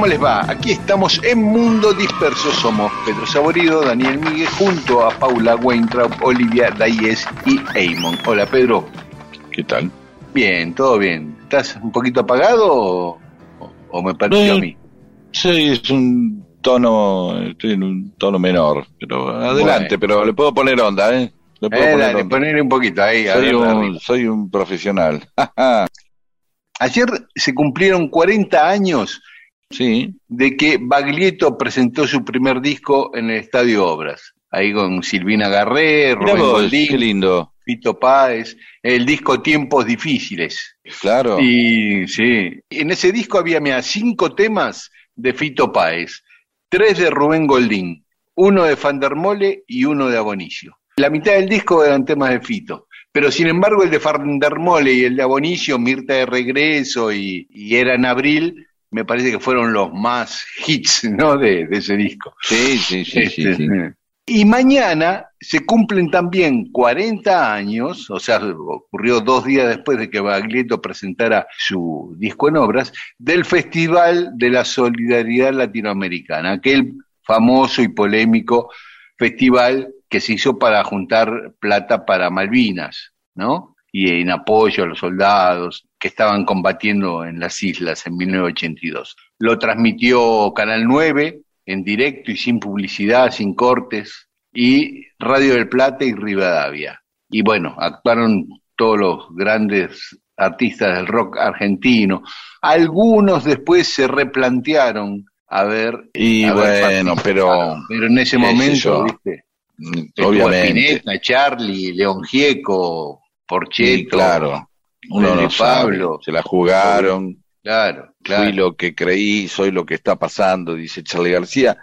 ¿Cómo les va? Aquí estamos en Mundo Disperso. Somos Pedro Saborido, Daniel Miguel, junto a Paula Weintraub, Olivia Dayes y Eamon. Hola, Pedro. ¿Qué tal? Bien, todo bien. ¿Estás un poquito apagado o, o me pareció a mí? Sí, es un tono, estoy en un tono menor, pero adelante, Bueno. pero le puedo poner onda, ¿eh? Le puedo Eh, poner dale, un poquito ahí. a soy, ver, un, arriba. soy un profesional. Ayer se cumplieron 40 años sí, de que Baglietto presentó su primer disco en el Estadio Obras. Ahí con Silvina Garré, Mirá Rubén vos, Goldín, qué lindo. Fito Páez, el disco Tiempos Difíciles. Claro. Y sí, en ese disco había mira, cinco temas de Fito Páez, tres de Rubén Goldín, uno de Fandermole y uno de Abonicio. La mitad del disco eran temas de Fito, pero sin embargo el de Fandermole y el de Abonicio, Mirta de Regreso y, y Era en Abril, me parece que fueron los más hits ¿no? de, de ese disco. Sí, sí, sí, sí, Este, sí. Y mañana se cumplen también 40 años, o sea, ocurrió dos días después de que Baglietto presentara su disco en obras, del Festival de la Solidaridad Latinoamericana, aquel famoso y polémico festival que se hizo para juntar plata para Malvinas, ¿no? Y en apoyo a los soldados que estaban combatiendo en las islas en 1982. Lo transmitió Canal 9 en directo y sin publicidad, sin cortes, y Radio del Plata y Rivadavia. Y bueno, actuaron todos los grandes artistas del rock argentino. Algunos después se replantearon a ver. Y a ver bueno, pero. Pero en ese momento. ¿viste? mm, obviamente. Spinetta, Charlie, León Gieco, Porcheto, Sí, claro. Uno no sabe. Pablo. Se la jugaron. Claro, claro. Fui lo que creí, soy lo que está pasando, dice Charlie García,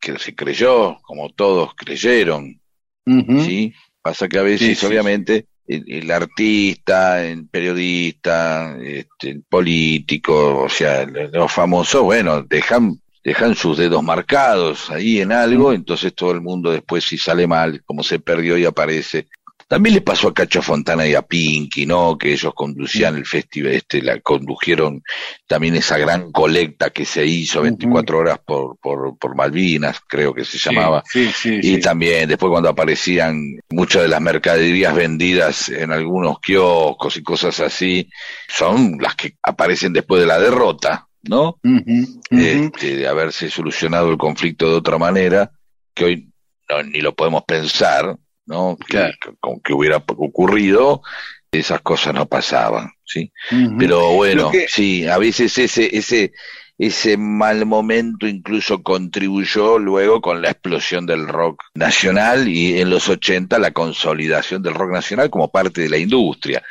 que se creyó, como todos creyeron. ¿sí? Pasa que a veces, Sí, sí, obviamente, el, el artista, el periodista, este, el político, o sea, los famosos, bueno, dejan, dejan sus dedos marcados ahí en algo, entonces todo el mundo después si sale mal, como se perdió y aparece. También le pasó a Cacho Fontana y a Pinky, ¿no? Que ellos conducían el festival, este, la condujeron también esa gran colecta que se hizo 24 horas por, por, por Malvinas, creo que se llamaba. Sí, sí, Y sí. también después cuando aparecían muchas de las mercaderías vendidas en algunos kioscos y cosas así, son las que aparecen después de la derrota, ¿no? Este, de haberse solucionado el conflicto de otra manera, que hoy no, ni lo podemos pensar, ¿no? Que, Claro. que- con que hubiera ocurrido, esas cosas no pasaban, ¿sí? Pero bueno, que- sí, a veces ese, ese, ese mal momento incluso contribuyó luego con la explosión del rock nacional y en los 80 la consolidación del rock nacional como parte de la industria.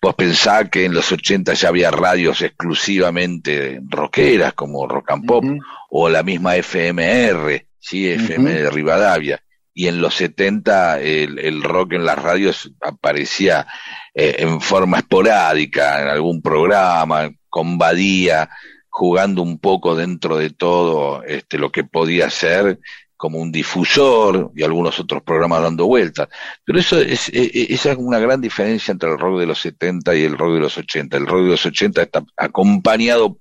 Vos pensás que en los 80 ya había radios exclusivamente rockeras como Rock and Pop o la misma FMR, sí, FM de Rivadavia. Y en los 70 el, rock en las radios aparecía eh, en forma esporádica, en algún programa, con Badía, jugando un poco dentro de todo este, lo que podía ser como un difusor y algunos otros programas dando vueltas. Pero eso es, e, e, esa es una gran diferencia entre el rock de los 70 y el rock de los 80. El rock de los 80 está acompañado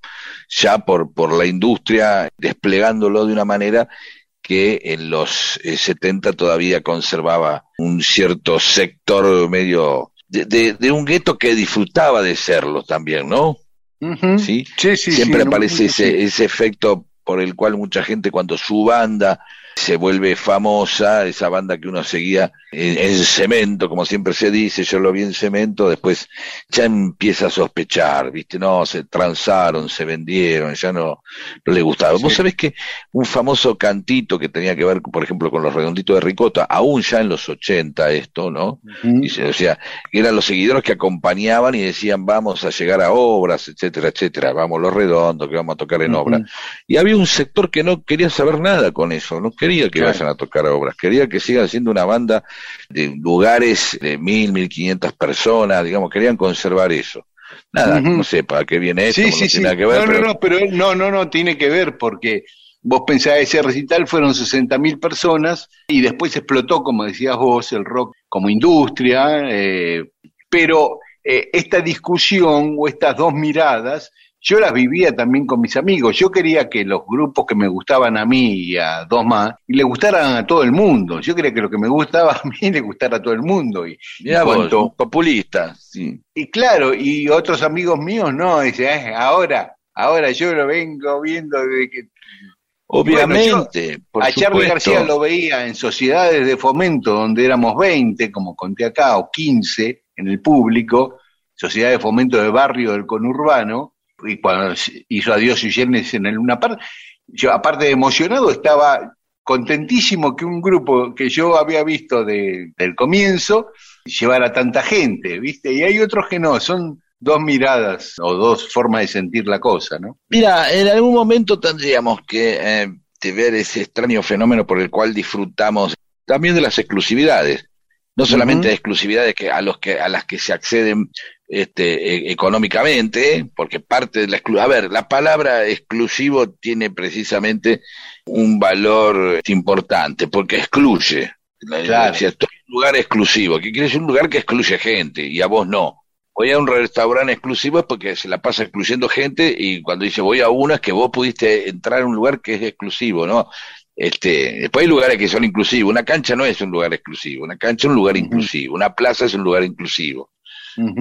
ya por, por la industria, desplegándolo de una manera que en los 70 eh, todavía conservaba un cierto sector medio de, de, un gueto que disfrutaba de serlo también, ¿no? ¿Sí? Sí, sí, Siempre aparece ese, ese efecto por el cual mucha gente cuando su banda se vuelve famosa, esa banda que uno seguía en, cemento, como siempre se dice, yo lo vi en cemento, después ya empieza a sospechar, ¿viste? No, se transaron, se vendieron, ya no, no le gustaba. Vos sabés que un famoso cantito que tenía que ver, por ejemplo, con los redonditos de Ricota, aún ya en los 80 esto, ¿no? o sea, eran los seguidores que acompañaban y decían, vamos a llegar a obras, etcétera, etcétera, vamos los redondos, que vamos a tocar en obras. Y había un sector que no quería saber nada con eso, no quería que vayan a tocar obras, quería que sigan siendo una banda de lugares de mil, mil quinientas personas, digamos, querían conservar eso. Nada, no sé para qué viene eso, no tiene que ver. No, pero... no, no, pero no, no, no, tiene que ver porque vos pensás ese recital fueron sesenta mil personas y después explotó, como decías vos, el rock como industria, eh, pero eh, esta discusión o estas dos miradas yo las vivía también con mis amigos. Yo quería que los grupos que me gustaban a mí y a dos más, le gustaran a todo el mundo. Yo quería que lo que me gustaba a mí le gustara a todo el mundo. Y, populista, sí. Y claro, y otros amigos míos no, dice, eh, ahora, ahora yo lo vengo viendo desde que Obviamente. a Charlie García lo veía en sociedades de fomento donde éramos 20, como conté acá, o 15 en el público, sociedades de fomento de barrio del conurbano, y cuando hizo Adiós y Yernes en el Luna Park, yo aparte de emocionado estaba contentísimo que un grupo que yo había visto de, del comienzo llevara tanta gente, ¿viste? Y hay otros que no, son dos miradas o dos formas de sentir la cosa, ¿no? Mira, en algún momento tendríamos que eh, ver ese extraño fenómeno por el cual disfrutamos también de las exclusividades no solamente de exclusividades que a los que a las que se acceden este, e, económicamente, porque parte de la a ver, la palabra exclusivo tiene precisamente un valor importante, porque excluye. Claro. Un lugar exclusivo, que quiere decir un lugar que excluye gente y a vos no. Voy a un restaurante exclusivo es porque se la pasa excluyendo gente y cuando dice voy a uno es que vos pudiste entrar a un lugar que es exclusivo, ¿no? Este, después hay lugares que son inclusivos. Una cancha no es un lugar exclusivo. Una cancha es un lugar inclusivo. Una plaza es un lugar inclusivo.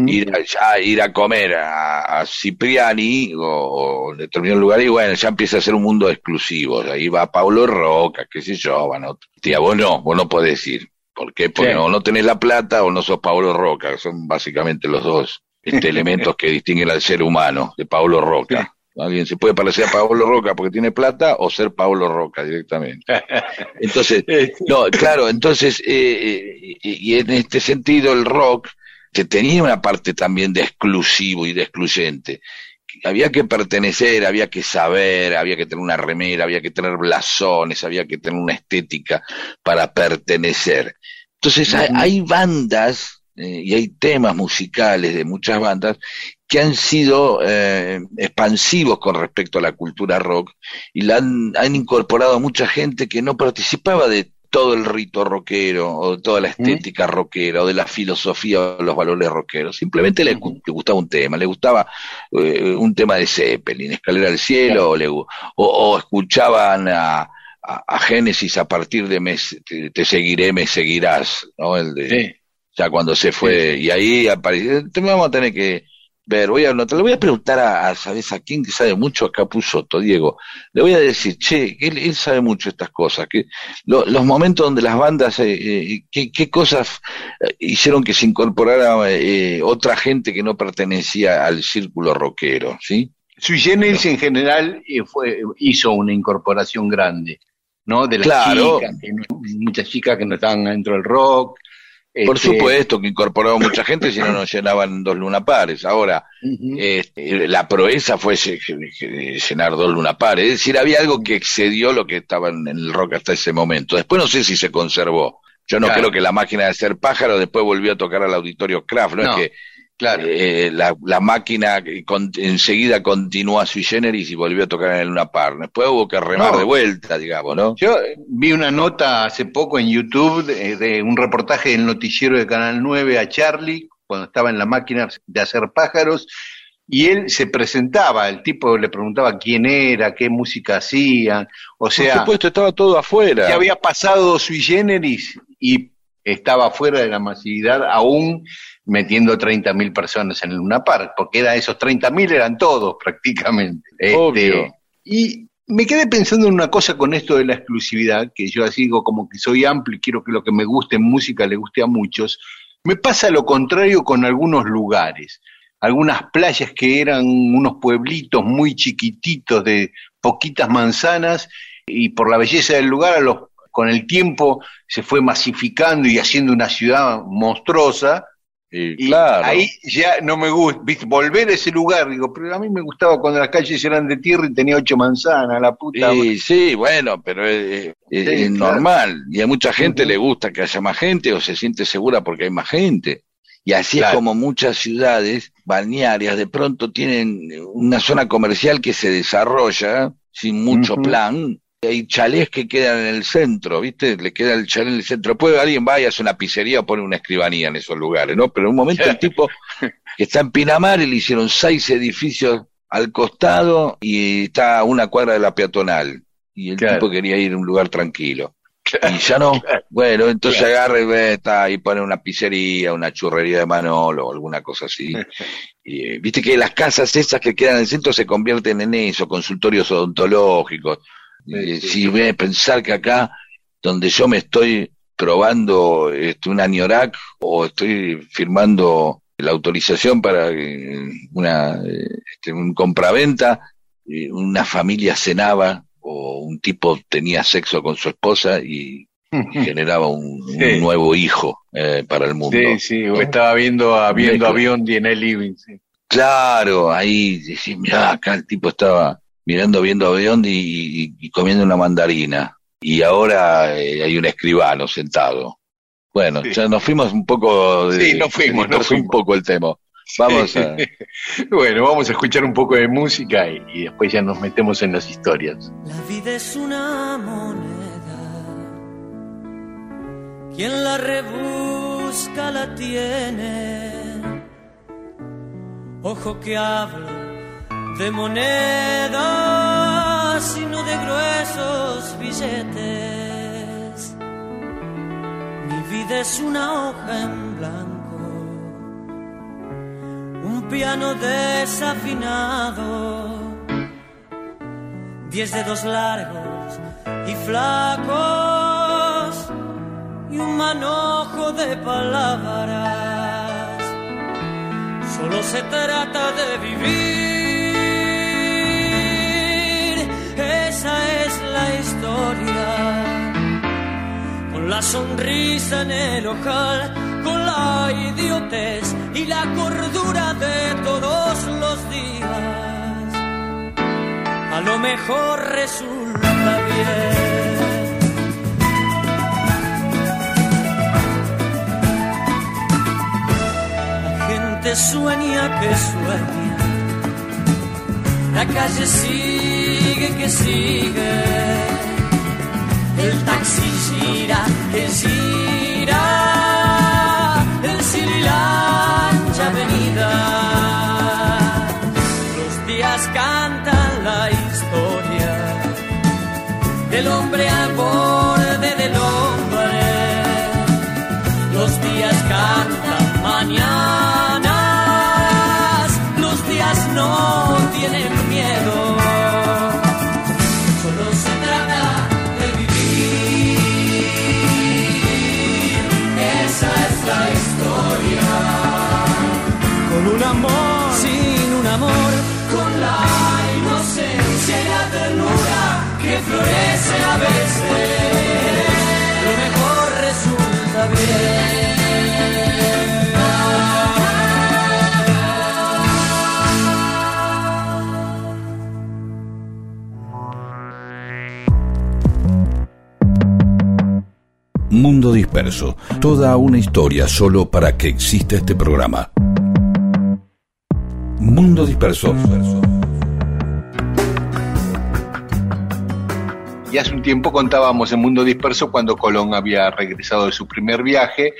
Ir, a, ir a comer a, Cipriani o, en determinado lugar y bueno, ya empieza a ser un mundo exclusivo. Ahí va Pablo Roca, qué sé yo, van otros. Tía, vos no, vos no podés ir. ¿Por qué? Porque o no tenés la plata o no sos Pablo Roca. Son básicamente los dos este, elementos que distinguen al ser humano de Pablo Roca. Alguien se puede parecer a Pablo Roca porque tiene plata o ser Pablo Roca directamente. Entonces, no, claro, entonces, eh, eh, y en este sentido el rock que tenía una parte también de exclusivo y de excluyente. Había que pertenecer, había que saber, había que tener una remera, había que tener blasones, había que tener una estética para pertenecer. Entonces hay, bandas eh, y hay temas musicales de muchas bandas que han sido eh, expansivos con respecto a la cultura rock y la han, han, incorporado a mucha gente que no participaba de todo el rito rockero o de toda la estética rockera o de la filosofía o los valores rockeros. Simplemente le, gustaba un tema, le gustaba eh, un tema de Zeppelin, Escalera al Cielo, o, le, o, escuchaban a, a, Génesis a partir de me, te, seguiré, me seguirás, ¿no? El de, Ya cuando se fue, y ahí apareció, vamos a tener que ver, voy a anotar, le voy a preguntar a, ¿sabes a quién que sabe mucho? Acá puso Diego. Le voy a decir, che, él, él sabe mucho estas cosas, que los momentos donde las bandas, eh, eh qué, cosas eh, hicieron que se incorporara eh, otra gente que no pertenecía al círculo rockero, ¿sí? Sui Generis en general fue, hizo una incorporación grande, ¿no? De las chicas, muchas chicas que no estaban dentro del rock, por este, supuesto que incorporaba mucha gente, si no nos llenaban dos lunapares. Ahora, este, la proeza fue llenar dos lunapares. Es decir, había algo que excedió lo que estaba en el rock hasta ese momento. Después no sé si se conservó. Yo no creo que la máquina de ser pájaro después volvió a tocar al auditorio Kraft. No, es que Claro. Eh, la, la, máquina con, enseguida continúa sui generis y volvió a tocar en el Luna Park. Después hubo que remar de vuelta, digamos, ¿no? Yo vi una nota hace poco en YouTube de, de, un reportaje del noticiero de Canal 9 a Charlie, cuando estaba en la máquina de hacer pájaros, y él se presentaba, el tipo le preguntaba quién era, qué música hacía, o sea... Por supuesto, estaba todo afuera. Que había pasado sui generis y estaba fuera de la masividad aún metiendo 30.000 personas en el Luna Park, porque era esos 30.000 eran todos prácticamente. Obvio. Este, y me quedé pensando en una cosa con esto de la exclusividad, que yo así digo como que soy amplio y quiero que lo que me guste en música le guste a muchos. Me pasa lo contrario con algunos lugares, algunas playas que eran unos pueblitos muy chiquititos de poquitas manzanas y por la belleza del lugar a los con el tiempo se fue masificando y haciendo una ciudad monstruosa. Y, claro. ahí ya no me gusta, ¿viste? volver a ese lugar, digo, pero a mí me gustaba cuando las calles eran de tierra y tenía ocho manzanas, la puta. Sí, sí, bueno, pero es, es, sí, es claro. normal. Y a mucha gente uh -huh. le gusta que haya más gente o se siente segura porque hay más gente. Y así claro. es como muchas ciudades balnearias de pronto tienen una zona comercial que se desarrolla sin mucho uh -huh. plan hay chalés que quedan en el centro, ¿viste? Le queda el chalet en el centro. Puede alguien va y hace una pizzería o pone una escribanía en esos lugares, ¿no? Pero en un momento el tipo que está en Pinamar y le hicieron seis edificios al costado y está a una cuadra de la peatonal. Y el claro. tipo quería ir a un lugar tranquilo. Claro, y ya no. Claro, bueno, entonces agarra y ve, está y pone una pizzería, una churrería de Manolo o alguna cosa así. y, eh, Viste que las casas esas que quedan en el centro se convierten en eso, consultorios odontológicos Sí, sí, si voy a pensar que acá, donde yo me estoy probando este, un Aniorac o estoy firmando la autorización para una este, un compraventa, una familia cenaba o un tipo tenía sexo con su esposa y, y generaba un, sí. un, nuevo hijo eh, para el mundo. Sí, sí, o estaba viendo, viendo avión en el living. Sí. Claro, ahí decís, mirá, acá el tipo estaba mirando, viendo avión y, y, y, comiendo una mandarina. Y ahora eh, hay un escribano sentado. Bueno, sí. ya nos fuimos un poco de, Sí, nos fuimos, nos fuimos. un poco el tema. Vamos a... bueno, vamos a escuchar un poco de música y, y, después ya nos metemos en las historias. La vida es una moneda. Quien la rebusca la tiene. Ojo que hablo de monedas, sino de gruesos billetes. Mi vida es una hoja en blanco, un piano desafinado, diez dedos largos y flacos y un manojo de palabras. Solo se trata de vivir la sonrisa en el ojal, con la idiotez y la cordura de todos los días. A lo mejor resulta bien. La gente sueña que sueña. La calle sigue que sigue. El taxi gira, que gira. El Sililancha amor sin un amor, con la inocencia y la ternura que florece a veces, lo mejor resulta bien. Mundo Disperso, toda una historia solo para que exista este programa. Mundo Disperso. Y hace un tiempo contábamos en Mundo Disperso cuando Colón había regresado de su primer viaje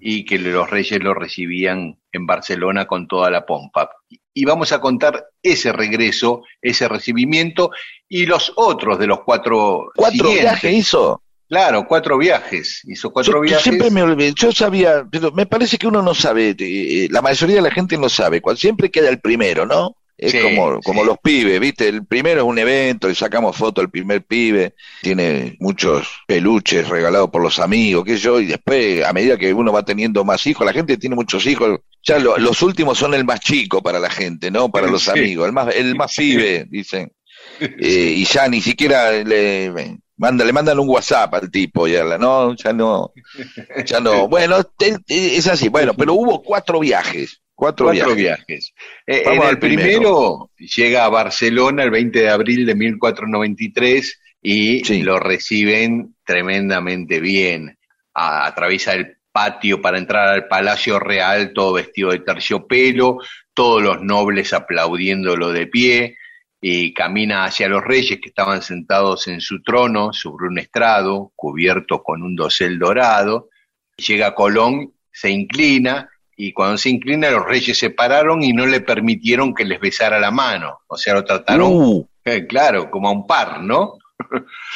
y que los reyes lo recibían en Barcelona con toda la pompa. Y vamos a contar ese regreso, ese recibimiento y los otros de los cuatro. ¿Cuatro viajes hizo? Claro, cuatro viajes. Hizo cuatro Yo, yo viajes. siempre me olvidé, yo sabía, pero me parece que uno no sabe, eh, eh, la mayoría de la gente no sabe, cuando siempre queda el primero, ¿no? Es Sí, como, como sí. los pibes, ¿viste? El primero es un evento, le sacamos foto al primer pibe, tiene muchos peluches regalados por los amigos, qué sé yo, y después, a medida que uno va teniendo más hijos, la gente tiene muchos hijos, ya lo- los últimos son el más chico para la gente, ¿no? Para los Sí. amigos, el más, el más pibe, dicen. Eh, y ya ni siquiera le manda, le mandan un WhatsApp al tipo, ya, la- no, ya no, ya no. Bueno, te- te- es así, bueno, pero hubo cuatro viajes, cuatro, Cuatro viajes. viajes. Eh, en el primero. primero. llega a Barcelona el 20 de abril de 1493 y Sí. lo reciben tremendamente bien. A- atraviesa el patio para entrar al Palacio Real, todo vestido de terciopelo, todos los nobles aplaudiéndolo de pie, y camina hacia los reyes que estaban sentados en su trono sobre un estrado cubierto con un dosel dorado. Llega Colón, se inclina y cuando se inclina los reyes se pararon y no le permitieron que les besara la mano. O sea, lo trataron, Uh, eh, claro, como a un par, ¿no?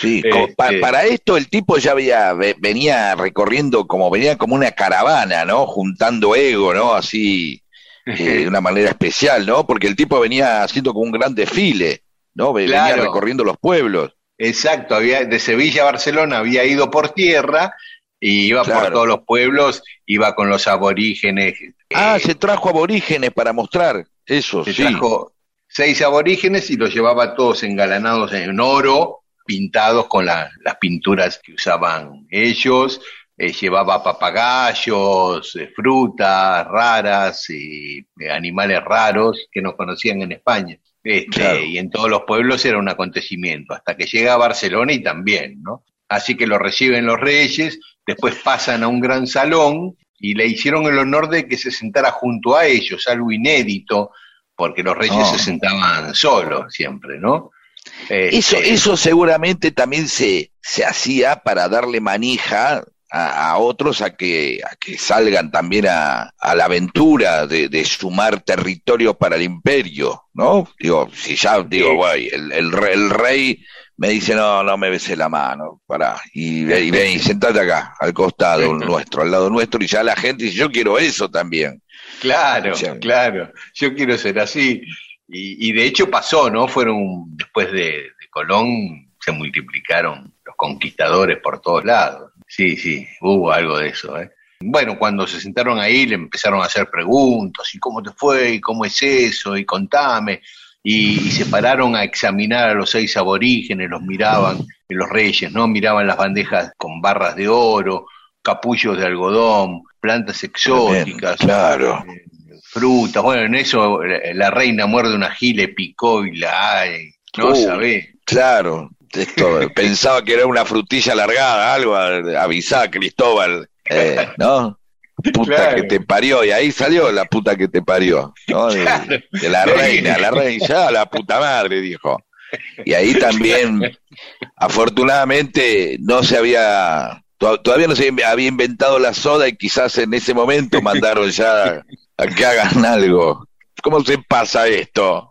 sí, Este- pa- para esto el tipo ya había, ve- venía recorriendo como, venía como una caravana, ¿no? Juntando ego, ¿no? Así, eh, de una manera especial, ¿no? Porque el tipo venía haciendo como un gran desfile, ¿no? Ve- Venía Claro. recorriendo los pueblos. Exacto, había, de Sevilla a Barcelona había ido por tierra y iba por todos los pueblos, iba con los aborígenes. Ah, eh, se trajo aborígenes para mostrar eso, se sí. trajo seis aborígenes y los llevaba todos engalanados en oro, pintados con la- las pinturas que usaban ellos. Eh, llevaba papagayos, eh, frutas raras y eh, animales raros que no conocían en España. Este, Claro. Y en todos los pueblos era un acontecimiento, hasta que llega a Barcelona y también, ¿no? Así que lo reciben los reyes, después pasan a un gran salón y le hicieron el honor de que se sentara junto a ellos, algo inédito, porque los reyes Oh. se sentaban solos siempre, ¿no? Este, Eso, eso seguramente también se, se hacía para darle manija a, a otros a que, a que salgan también a, a la aventura de, de sumar territorio para el imperio, ¿no? Digo, si ya, digo, güey, el, el, re- el rey me dice, no, no me besé la mano, pará, y, y ven, y sentate acá, al costado nuestro, al lado nuestro, y ya la gente dice, yo quiero eso también. Claro, claro. Yo quiero ser así. Y, y de hecho pasó, ¿no? Fueron, después de, de Colón, se multiplicaron los conquistadores por todos lados. Sí, sí, hubo algo de eso, ¿eh? Bueno, cuando se sentaron ahí le empezaron a hacer preguntas, ¿y cómo te fue? ¿Y cómo es eso? Y contame. Y, y se pararon a examinar a los seis aborígenes, los miraban, y los reyes, ¿no? Miraban las bandejas con barras de oro, capullos de algodón, plantas exóticas, Claro. eh, frutas. Bueno, en eso la, la reina muerde una gile, picó y la ay, no Uh. sabés. Claro, esto, pensaba que era una frutilla alargada, algo, avisá, Cristóbal, eh, ¿no? Puta Claro. que te parió, y ahí salió la puta que te parió, ¿no? De, Claro. de la De reina, la reina, ya la puta madre, dijo. Y ahí también, afortunadamente, no se había, to- todavía no se había inventado la soda y quizás en ese momento mandaron ya a que hagan algo. ¿Cómo se pasa esto?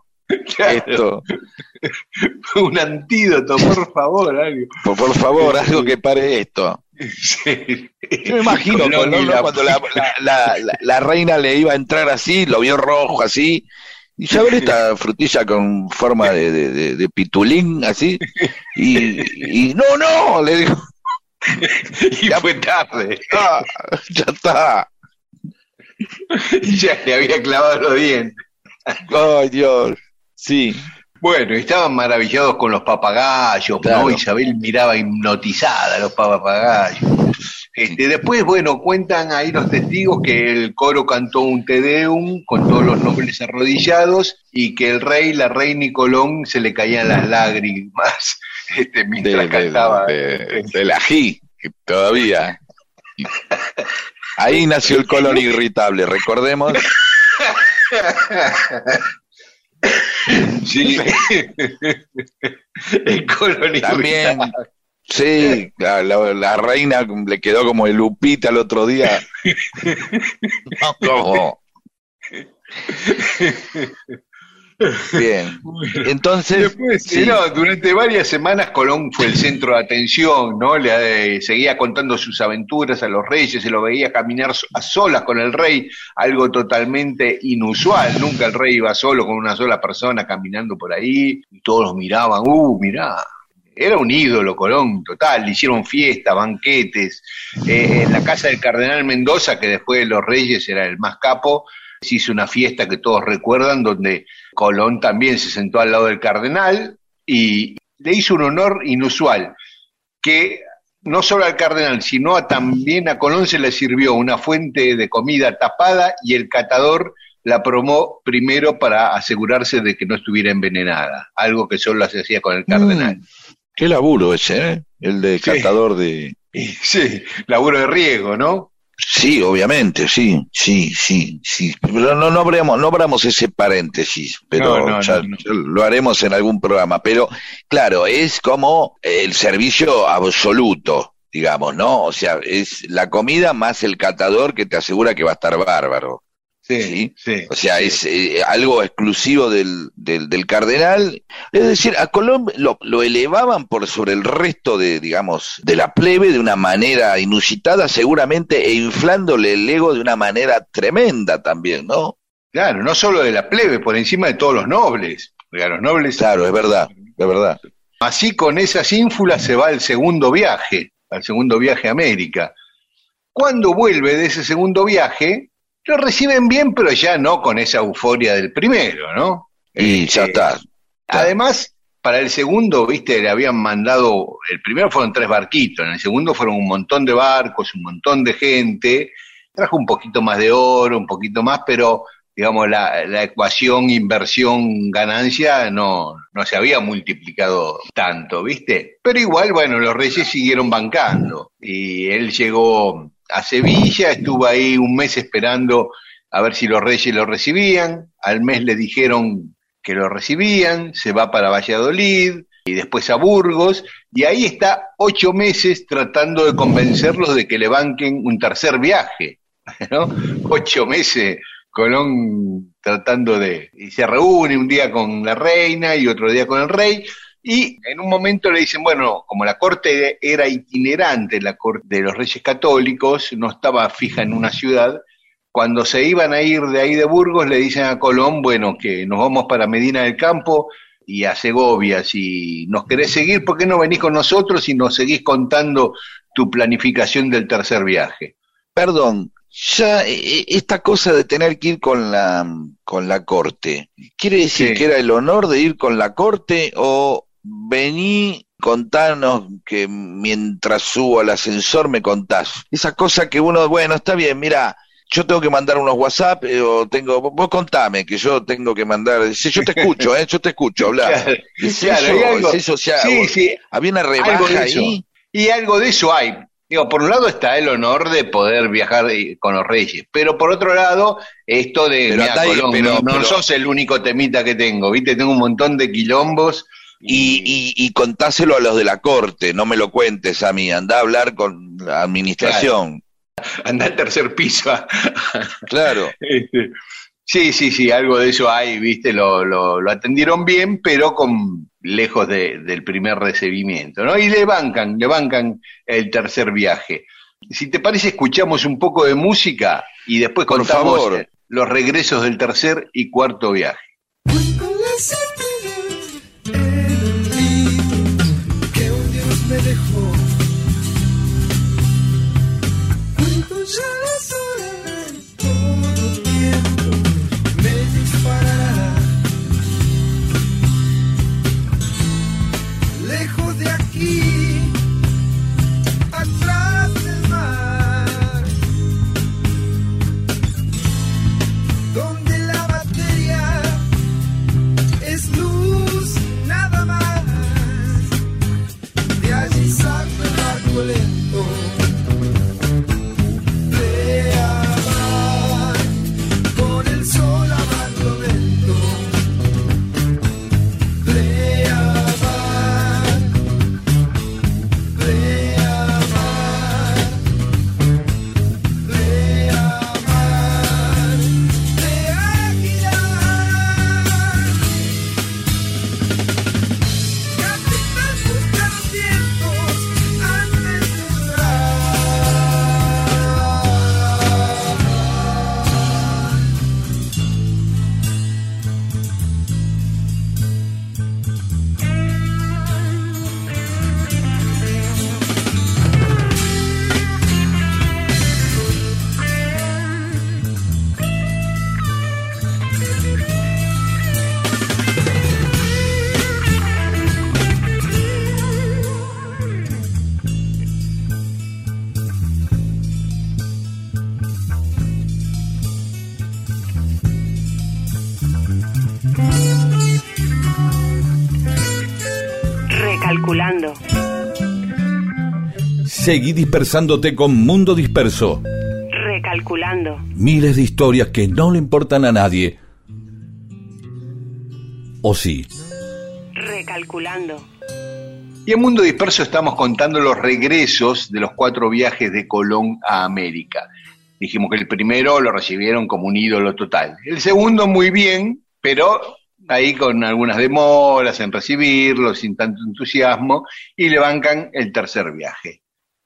Esto. Un antídoto, por favor, algo. Por, por favor, algo que pare esto. Sí. Yo me imagino cuando la, la- la- la- reina le iba a entrar así, lo vio rojo así, y ya ver esta frutilla con forma de, de- de- de pitulín así, y, y no, no, le dijo, Y fue tarde. "Ah, ya está, Ya le había clavado los dientes. ay Dios, sí, Bueno, estaban maravillados con los papagayos, Claro. ¿no? Isabel miraba hipnotizada a los papagayos. Este, después, bueno, cuentan ahí los testigos que el coro cantó un Te Deum con todos los nobles arrodillados y que el rey, la reina y Colón se le caían las lágrimas este, mientras de- cantaba. de- del ají, todavía. Ahí nació el colon irritable, recordemos. Sí. El colonizador. También, sí, la, la- la reina le quedó como el Lupita el otro día. No, como- Bien, entonces, Después, sí. no, durante varias semanas Colón fue el centro de atención, ¿no? Le eh, seguía contando sus aventuras a los reyes, se lo veía caminar a solas con el rey, algo totalmente inusual. Nunca el rey iba solo con una sola persona caminando por ahí y todos los miraban, ¡uh, mirá! Era un ídolo Colón, total. Le hicieron fiestas, banquetes. Eh, en la casa del cardenal Mendoza, que después de los reyes era el más capo, se hizo una fiesta que todos recuerdan, donde Colón también se sentó al lado del cardenal y le hizo un honor inusual, que no solo al cardenal, sino a, también a Colón se le sirvió una fuente de comida tapada y el catador la probó primero para asegurarse de que no estuviera envenenada, algo que solo se hacía con el cardenal. Mm, qué laburo ese, ¿eh? El de Sí. catador de... Sí, laburo de riego, ¿no? Sí, obviamente, sí, sí, sí, sí. Pero no, no abramos, no abramos ese paréntesis, pero No, no, ya, no, no. ya lo haremos en algún programa. Pero claro, es como el servicio absoluto, digamos, ¿no? O sea, es la comida más el catador que te asegura que va a estar bárbaro. Sí, sí. O sea, sí. es eh, algo exclusivo del, del, del cardenal. Es decir, a Colón lo, lo elevaban por sobre el resto de, digamos, de la plebe de una manera inusitada, seguramente, e inflándole el ego de una manera tremenda también, ¿no? Claro, no solo de la plebe, por encima de todos los nobles. Porque a los nobles Claro, es verdad, es verdad. Así con esas ínfulas se va al segundo viaje, al segundo viaje a América. Cuando vuelve de ese segundo viaje, lo reciben bien, pero ya no con esa euforia del primero, ¿no? Y ya Eh, está. Además, para el segundo, viste, le habían mandado, el primero fueron tres barquitos, en el segundo fueron un montón de barcos, un montón de gente, trajo un poquito más de oro, un poquito más, pero digamos, la, la ecuación inversión-ganancia no, no se había multiplicado tanto, ¿viste? Pero igual, bueno, los reyes siguieron bancando y él llegó a Sevilla, estuvo ahí un mes esperando a ver si los reyes lo recibían, al mes le dijeron que lo recibían, se va para Valladolid y después a Burgos, y ahí está ocho meses tratando de convencerlos de que le banquen un tercer viaje, ¿no? Ocho meses Colón tratando de... Y se reúne un día con la reina y otro día con el rey, y en un momento le dicen, bueno, como la corte era itinerante, la corte de los reyes católicos, no estaba fija en una ciudad, cuando se iban a ir de ahí de Burgos, le dicen a Colón, bueno, que nos vamos para Medina del Campo y a Segovia. Si nos querés seguir, ¿por qué no venís con nosotros y nos seguís contando tu planificación del tercer viaje? Perdón, ya eh, esta cosa de tener que ir con la, con la corte, ¿quiere decir Sí. que era el honor de ir con la corte o vení, contanos que mientras subo al ascensor me contás? Esa cosa que uno, bueno, está bien, mira, yo tengo que mandar unos WhatsApp eh, o tengo, vos contame que yo tengo que mandar, sí, yo te escucho, eh, yo te escucho, hablar. Claro, ¿Es claro, eso? hay algo- ¿Es eso? O sea, sí, sí, había una rebaja ahí. Y algo de eso hay. Digo, por un lado está el honor de poder viajar eh, con los reyes, pero por otro lado, esto de, Pero mirá, Colón, pero- no, sos el único temita que tengo, ¿viste? Tengo un montón de quilombos. Y, y, y contáselo a los de la corte, no me lo cuentes a mí, anda a hablar con la administración. anda al tercer piso. Claro, Este, sí, sí, sí, algo de eso hay, viste, lo, lo, lo atendieron bien, pero con lejos de- del primer recibimiento, ¿no? Y le bancan, le bancan el tercer viaje. Si te parece, escuchamos un poco de música y después Por contamos favor. eh, los regresos del tercer y cuarto viaje. Seguí dispersándote con Mundo Disperso. Recalculando. Miles de historias que no le importan a nadie. ¿O sí? Recalculando. Y en Mundo Disperso estamos contando los regresos de los cuatro viajes de Colón a América. Dijimos que el primero lo recibieron como un ídolo total. El segundo muy bien, pero ahí con algunas demoras en recibirlo, sin tanto entusiasmo, y le bancan el tercer viaje.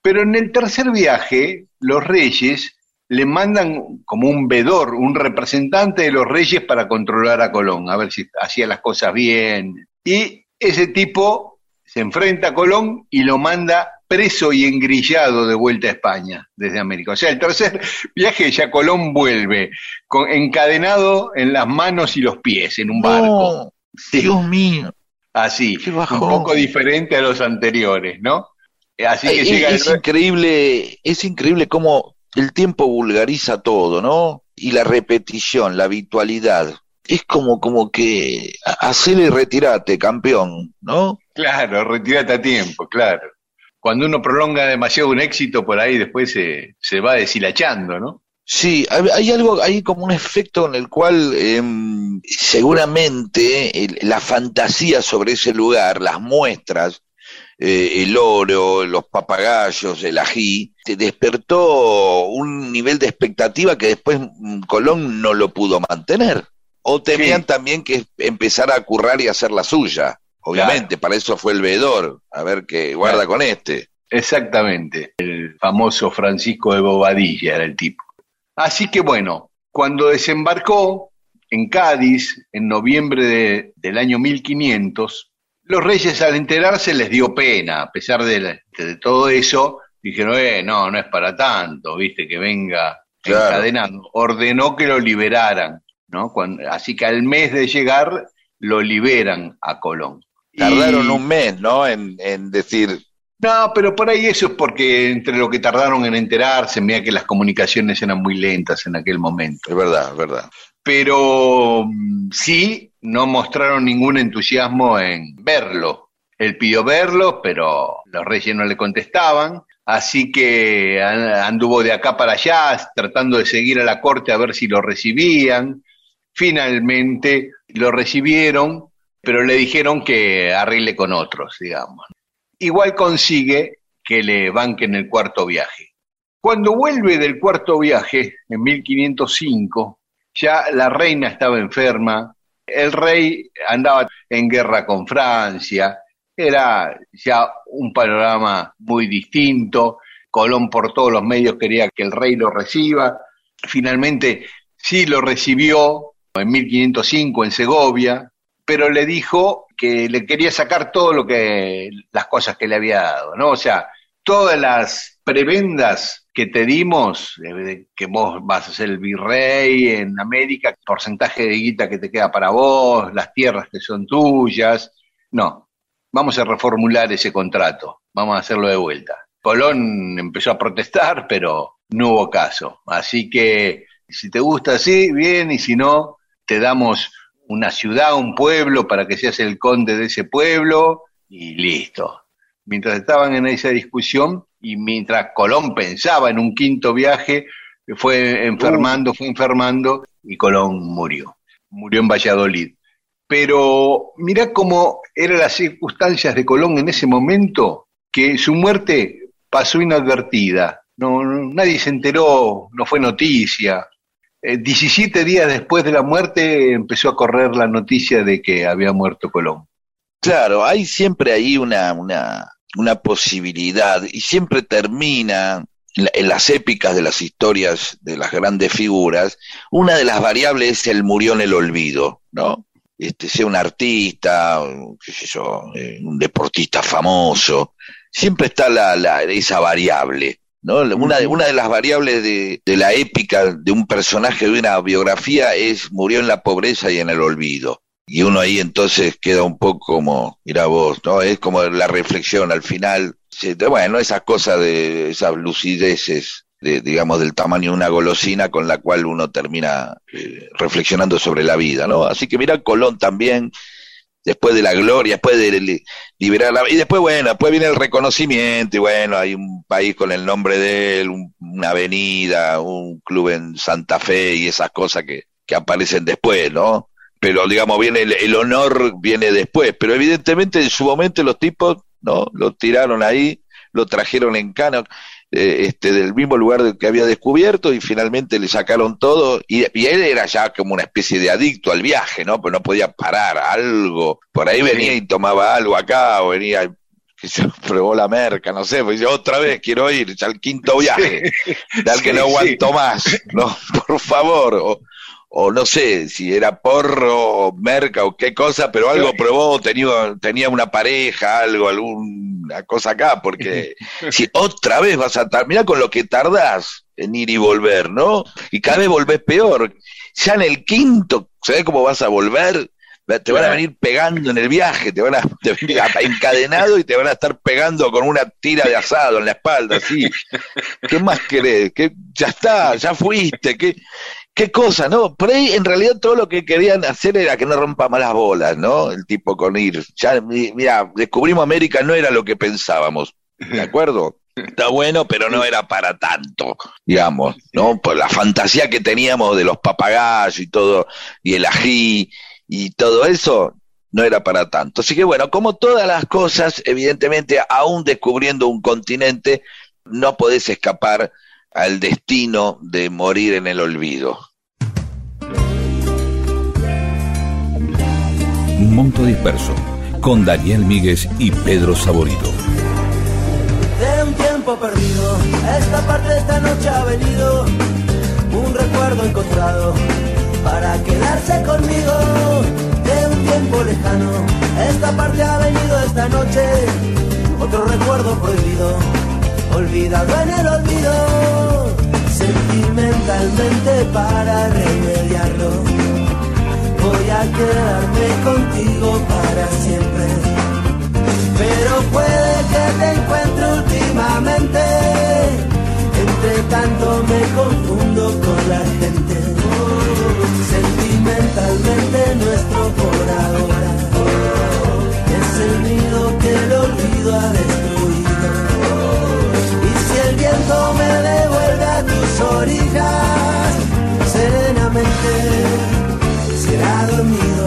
Pero en el tercer viaje, los reyes le mandan como un vedor, un representante de los reyes para controlar a Colón, a ver si hacía las cosas bien. Y ese tipo se enfrenta a Colón y lo manda preso y engrillado de vuelta a España desde América. O sea, el tercer viaje ya Colón vuelve con, encadenado en las manos y los pies en un barco. Dios mío. Así, un poco diferente a los anteriores, ¿no? Así que Es, llega es increíble, es increíble cómo el tiempo vulgariza todo, ¿no? Y la repetición, la habitualidad. Es como, como que ha- hacele y retirate, campeón, ¿no? Claro, retírate a tiempo, claro. Cuando uno prolonga demasiado un éxito, por ahí después se, se va deshilachando, ¿no? Sí, hay, hay algo, hay como un efecto en el cual em, seguramente el- la fantasía sobre ese lugar, las muestras, eh, el oro, los papagayos, el ají, despertó un nivel de expectativa que después mm, Colón no lo pudo mantener. O temían Sí. también que empezara a currar y hacer la suya. Obviamente, para eso fue el veedor. A ver qué guarda Claro. con este. Exactamente. El famoso Francisco de Bobadilla era el tipo. Así que bueno, cuando desembarcó en Cádiz en noviembre de- del año 1500, los reyes al enterarse les dio pena, a pesar de, la- de todo eso, dijeron, eh, no, no es para tanto, viste, que venga Claro. encadenado. Ordenó que lo liberaran, ¿no? Cuando- así que al mes de llegar lo liberan a Colón. Tardaron Y- un mes, ¿no? En, en decir, no, pero por ahí eso es porque entre lo que tardaron en enterarse, mira que las comunicaciones eran muy lentas en aquel momento. es verdad, es verdad. Pero mm, sí, no mostraron ningún entusiasmo en verlo. Él pidió verlo, pero los reyes no le contestaban, así que anduvo de acá para allá tratando de seguir a la corte a ver si lo recibían. Finalmente lo recibieron, pero le dijeron que arregle con otros, digamos igual consigue que le banquen el cuarto viaje. Cuando vuelve del cuarto viaje, en 1505, ya la reina estaba enferma, el rey andaba en guerra con Francia, era ya un panorama muy distinto, Colón por todos los medios quería que el rey lo reciba, finalmente sí lo recibió en 1505 en Segovia, pero le dijo que le quería sacar todo lo que las cosas que le había dado, ¿no? O sea, todas las prebendas que te dimos, eh, que vos vas a ser el virrey en América, porcentaje de guita que te queda para vos, las tierras que son tuyas, no, vamos a reformular ese contrato, vamos a hacerlo de vuelta. Colón empezó a protestar, pero no hubo caso. Así que si te gusta así, bien, y si no, te damos una ciudad, un pueblo, para que seas el conde de ese pueblo, y listo. Mientras estaban en esa discusión y mientras Colón pensaba en un quinto viaje, fue enfermando, fue enfermando y Colón murió. Murió en Valladolid. Pero mira cómo eran las circunstancias de Colón en ese momento, que su muerte pasó inadvertida. Nadie se enteró, no fue noticia. Eh, 17 días después de la muerte empezó a correr la noticia de que había muerto Colón. Claro, hay siempre ahí una, una, una posibilidad y siempre termina en la- en las épicas de las historias de las grandes figuras, una de las variables es el murió en el olvido, ¿no? Este, sea un artista, qué sé yo, eh, un deportista famoso, siempre está la, la- esa variable, ¿no? Una, de- una de las variables de, de la épica de un personaje de una biografía es murió en la pobreza y en el olvido. Y uno ahí entonces queda un poco como, mira vos, ¿no? Es como la reflexión al final. Bueno, esas cosas de esas lucideces, de, digamos, del tamaño de una golosina con la cual uno termina eh, reflexionando sobre la vida, ¿no? Así que mira, Colón también después de la gloria, después de li- liberar la... Y después, bueno, después viene el reconocimiento y bueno, hay un país con el nombre de él, un- una avenida, un club en Santa Fe y esas cosas que, que aparecen después, ¿no? Pero digamos, viene el, el honor viene después, pero evidentemente en su momento los tipos, ¿no? Lo tiraron ahí, lo trajeron en cano, eh, este, del mismo lugar que había descubierto y finalmente le sacaron todo y, y él era ya como una especie de adicto al viaje, ¿no? Pero no podía parar algo, por ahí venía y tomaba algo acá o venía que se probó la merca, no sé, pues dice, otra vez quiero ir, ya el quinto viaje, al que Sí, no sí. aguanto más, no, por favor, o, o no sé si era porro o merca o qué cosa, pero algo probó, tenía, tenía una pareja, algo, alguna cosa acá, porque si otra vez vas a tardar, mira con lo que tardás en ir y volver, ¿no? Y cada vez volvés peor. Ya en el quinto, ¿sabés cómo vas a volver? Te van a venir pegando en el viaje, te van a, te van a venir encadenado y te van a estar pegando con una tira de asado en la espalda, así. ¿Qué más querés? ¿Qué, ya está, ya fuiste, ¿qué, qué cosa, no? Por ahí en realidad todo lo que querían hacer era que no rompa más las bolas, ¿no? El tipo con ir. Ya, mi- mira, descubrimos América, no era lo que pensábamos, ¿de acuerdo? Está bueno, pero no era para tanto, digamos, ¿no? Por la fantasía que teníamos de los papagayos y todo, y el ají y todo eso, no era para tanto. Así que bueno, como todas las cosas, evidentemente, aún descubriendo un continente, no podés escapar al destino de morir en el olvido. Mundo Disperso, con Daniel Míguez y Pedro Saborido. de un tiempo perdido. Esta parte esta noche ha venido un recuerdo encontrado para quedarse conmigo. De un tiempo lejano, esta parte ha venido esta noche otro recuerdo prohibido, olvidado en el olvido. Sentimentalmente para remediarlo, voy a quedarme contigo para siempre pero puede que te encuentre últimamente. Entre tanto me confundo con la gente. Sentimentalmente nuestro por ahora es el nido que el olvido ha me devuelve a tus orillas, serenamente será dormido,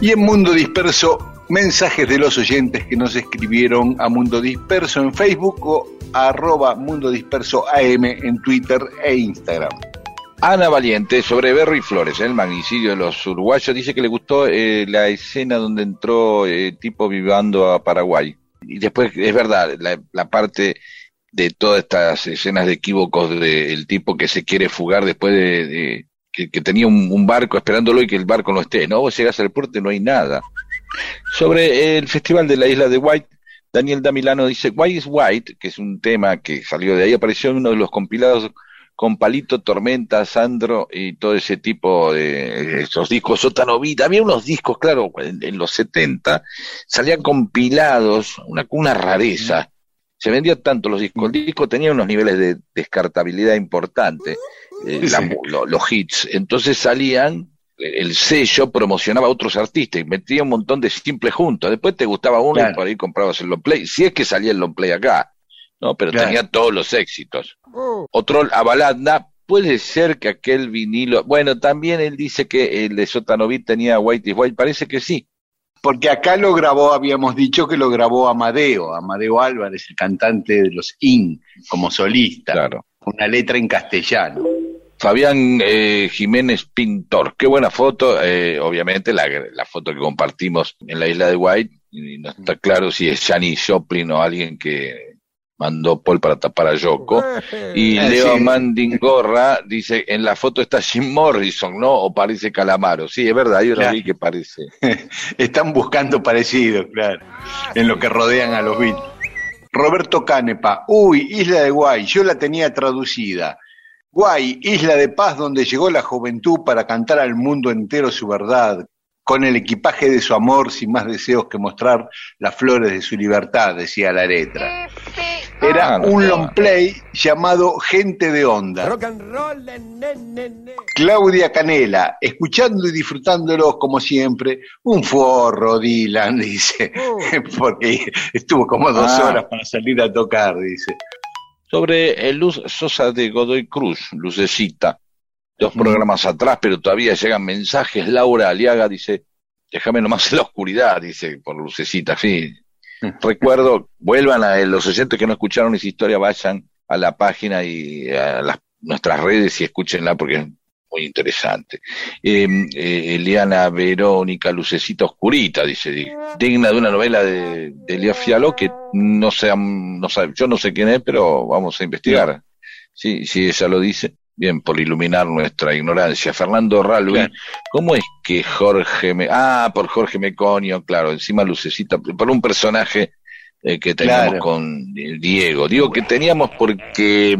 Y en Mundo Disperso, mensajes de los oyentes que nos escribieron a Mundo Disperso en Facebook o arroba Mundo Disperso AM en Twitter e Instagram. Ana Valiente, sobre Berro y Flores, el magnicidio de los uruguayos, dice que le gustó eh, la escena donde entró eh, tipo vivando a Paraguay. Y después, es verdad, la, parte de todas estas escenas de equívocos del tipo que se quiere fugar después de, de- que, tenía un, barco esperándolo y que el barco no esté. No, vos llegás al puerto y no hay nada. Sobre el festival de la isla de White, Daniel Damilano dice, White is White, que es un tema que salió de ahí, apareció en uno de los compilados con Palito, Tormenta, Sandro y todo ese tipo de esos discos Sotanovita. Había unos discos, claro, en, los 70 salían compilados, una, una rareza. Se vendía tanto los discos. El disco tenía unos niveles de descartabilidad importantes, eh, Sí. la- lo- los hits. Entonces salían, eh, el sello promocionaba a otros artistas y metía un montón de simples juntos. Después te gustaba uno Claro. y por ahí comprabas el long play. Si es que salía el long play acá, ¿no? Pero Claro. tenía todos los éxitos. Otro Avalanda puede ser que aquel vinilo, bueno, también él dice que el de Sotanovit tenía White is White, parece que sí. Porque acá lo grabó, habíamos dicho que lo grabó Amadeo, Amadeo Álvarez, el cantante de los IN, como solista. Claro. Una letra en castellano. Fabián eh, Jiménez Pintor, qué buena foto, eh, obviamente la, la foto que compartimos en la isla de White, y no está claro si es Janis Joplin o alguien que mandó Paul para tapar a Yoko. Y Eh, Leo. Mandingorra dice, en la foto está Jim Morrison, ¿no? O parece Calamaro. Sí, es verdad, yo lo Claro. vi que parece. Están buscando parecidos, claro, en lo que rodean a los Beatles. Roberto Canepa, uy, Isla de Guay, yo la tenía traducida. Guay, isla de paz donde llegó la juventud para cantar al mundo entero su verdad, con el equipaje de su amor sin más deseos que mostrar las flores de su libertad, decía la letra. Era Ah, un long play llamado Gente de Onda. Rock and roll, ne, ne, ne, ne. Claudia Canela, escuchando y disfrutándolos como siempre, un forro, Dylan, dice, porque estuvo como dos Ah. horas para salir a tocar, dice. Sobre el Luz Sosa de Godoy Cruz, Lucecita, dos programas atrás, pero todavía llegan mensajes. Laura Aliaga dice, déjame nomás en la oscuridad, dice, por Lucecita, sí. Recuerdo, vuelvan a los oyentes que no escucharon esa historia, vayan a la página y a las, nuestras redes y escúchenla porque muy interesante. Eh, eh, Eliana Verónica, Lucecita Oscurita, dice, di- digna de una novela de, de Elías Fialó que no sé, no sabe, yo no sé quién es, pero vamos a investigar. Sí, sí, ella lo dice. Bien, por iluminar nuestra ignorancia. Fernando Claro. ¿cómo es que Jorge me... Ah, por Jorge Meconio, claro, encima Lucecita, por un personaje eh, que teníamos Claro. con Diego. Digo que teníamos porque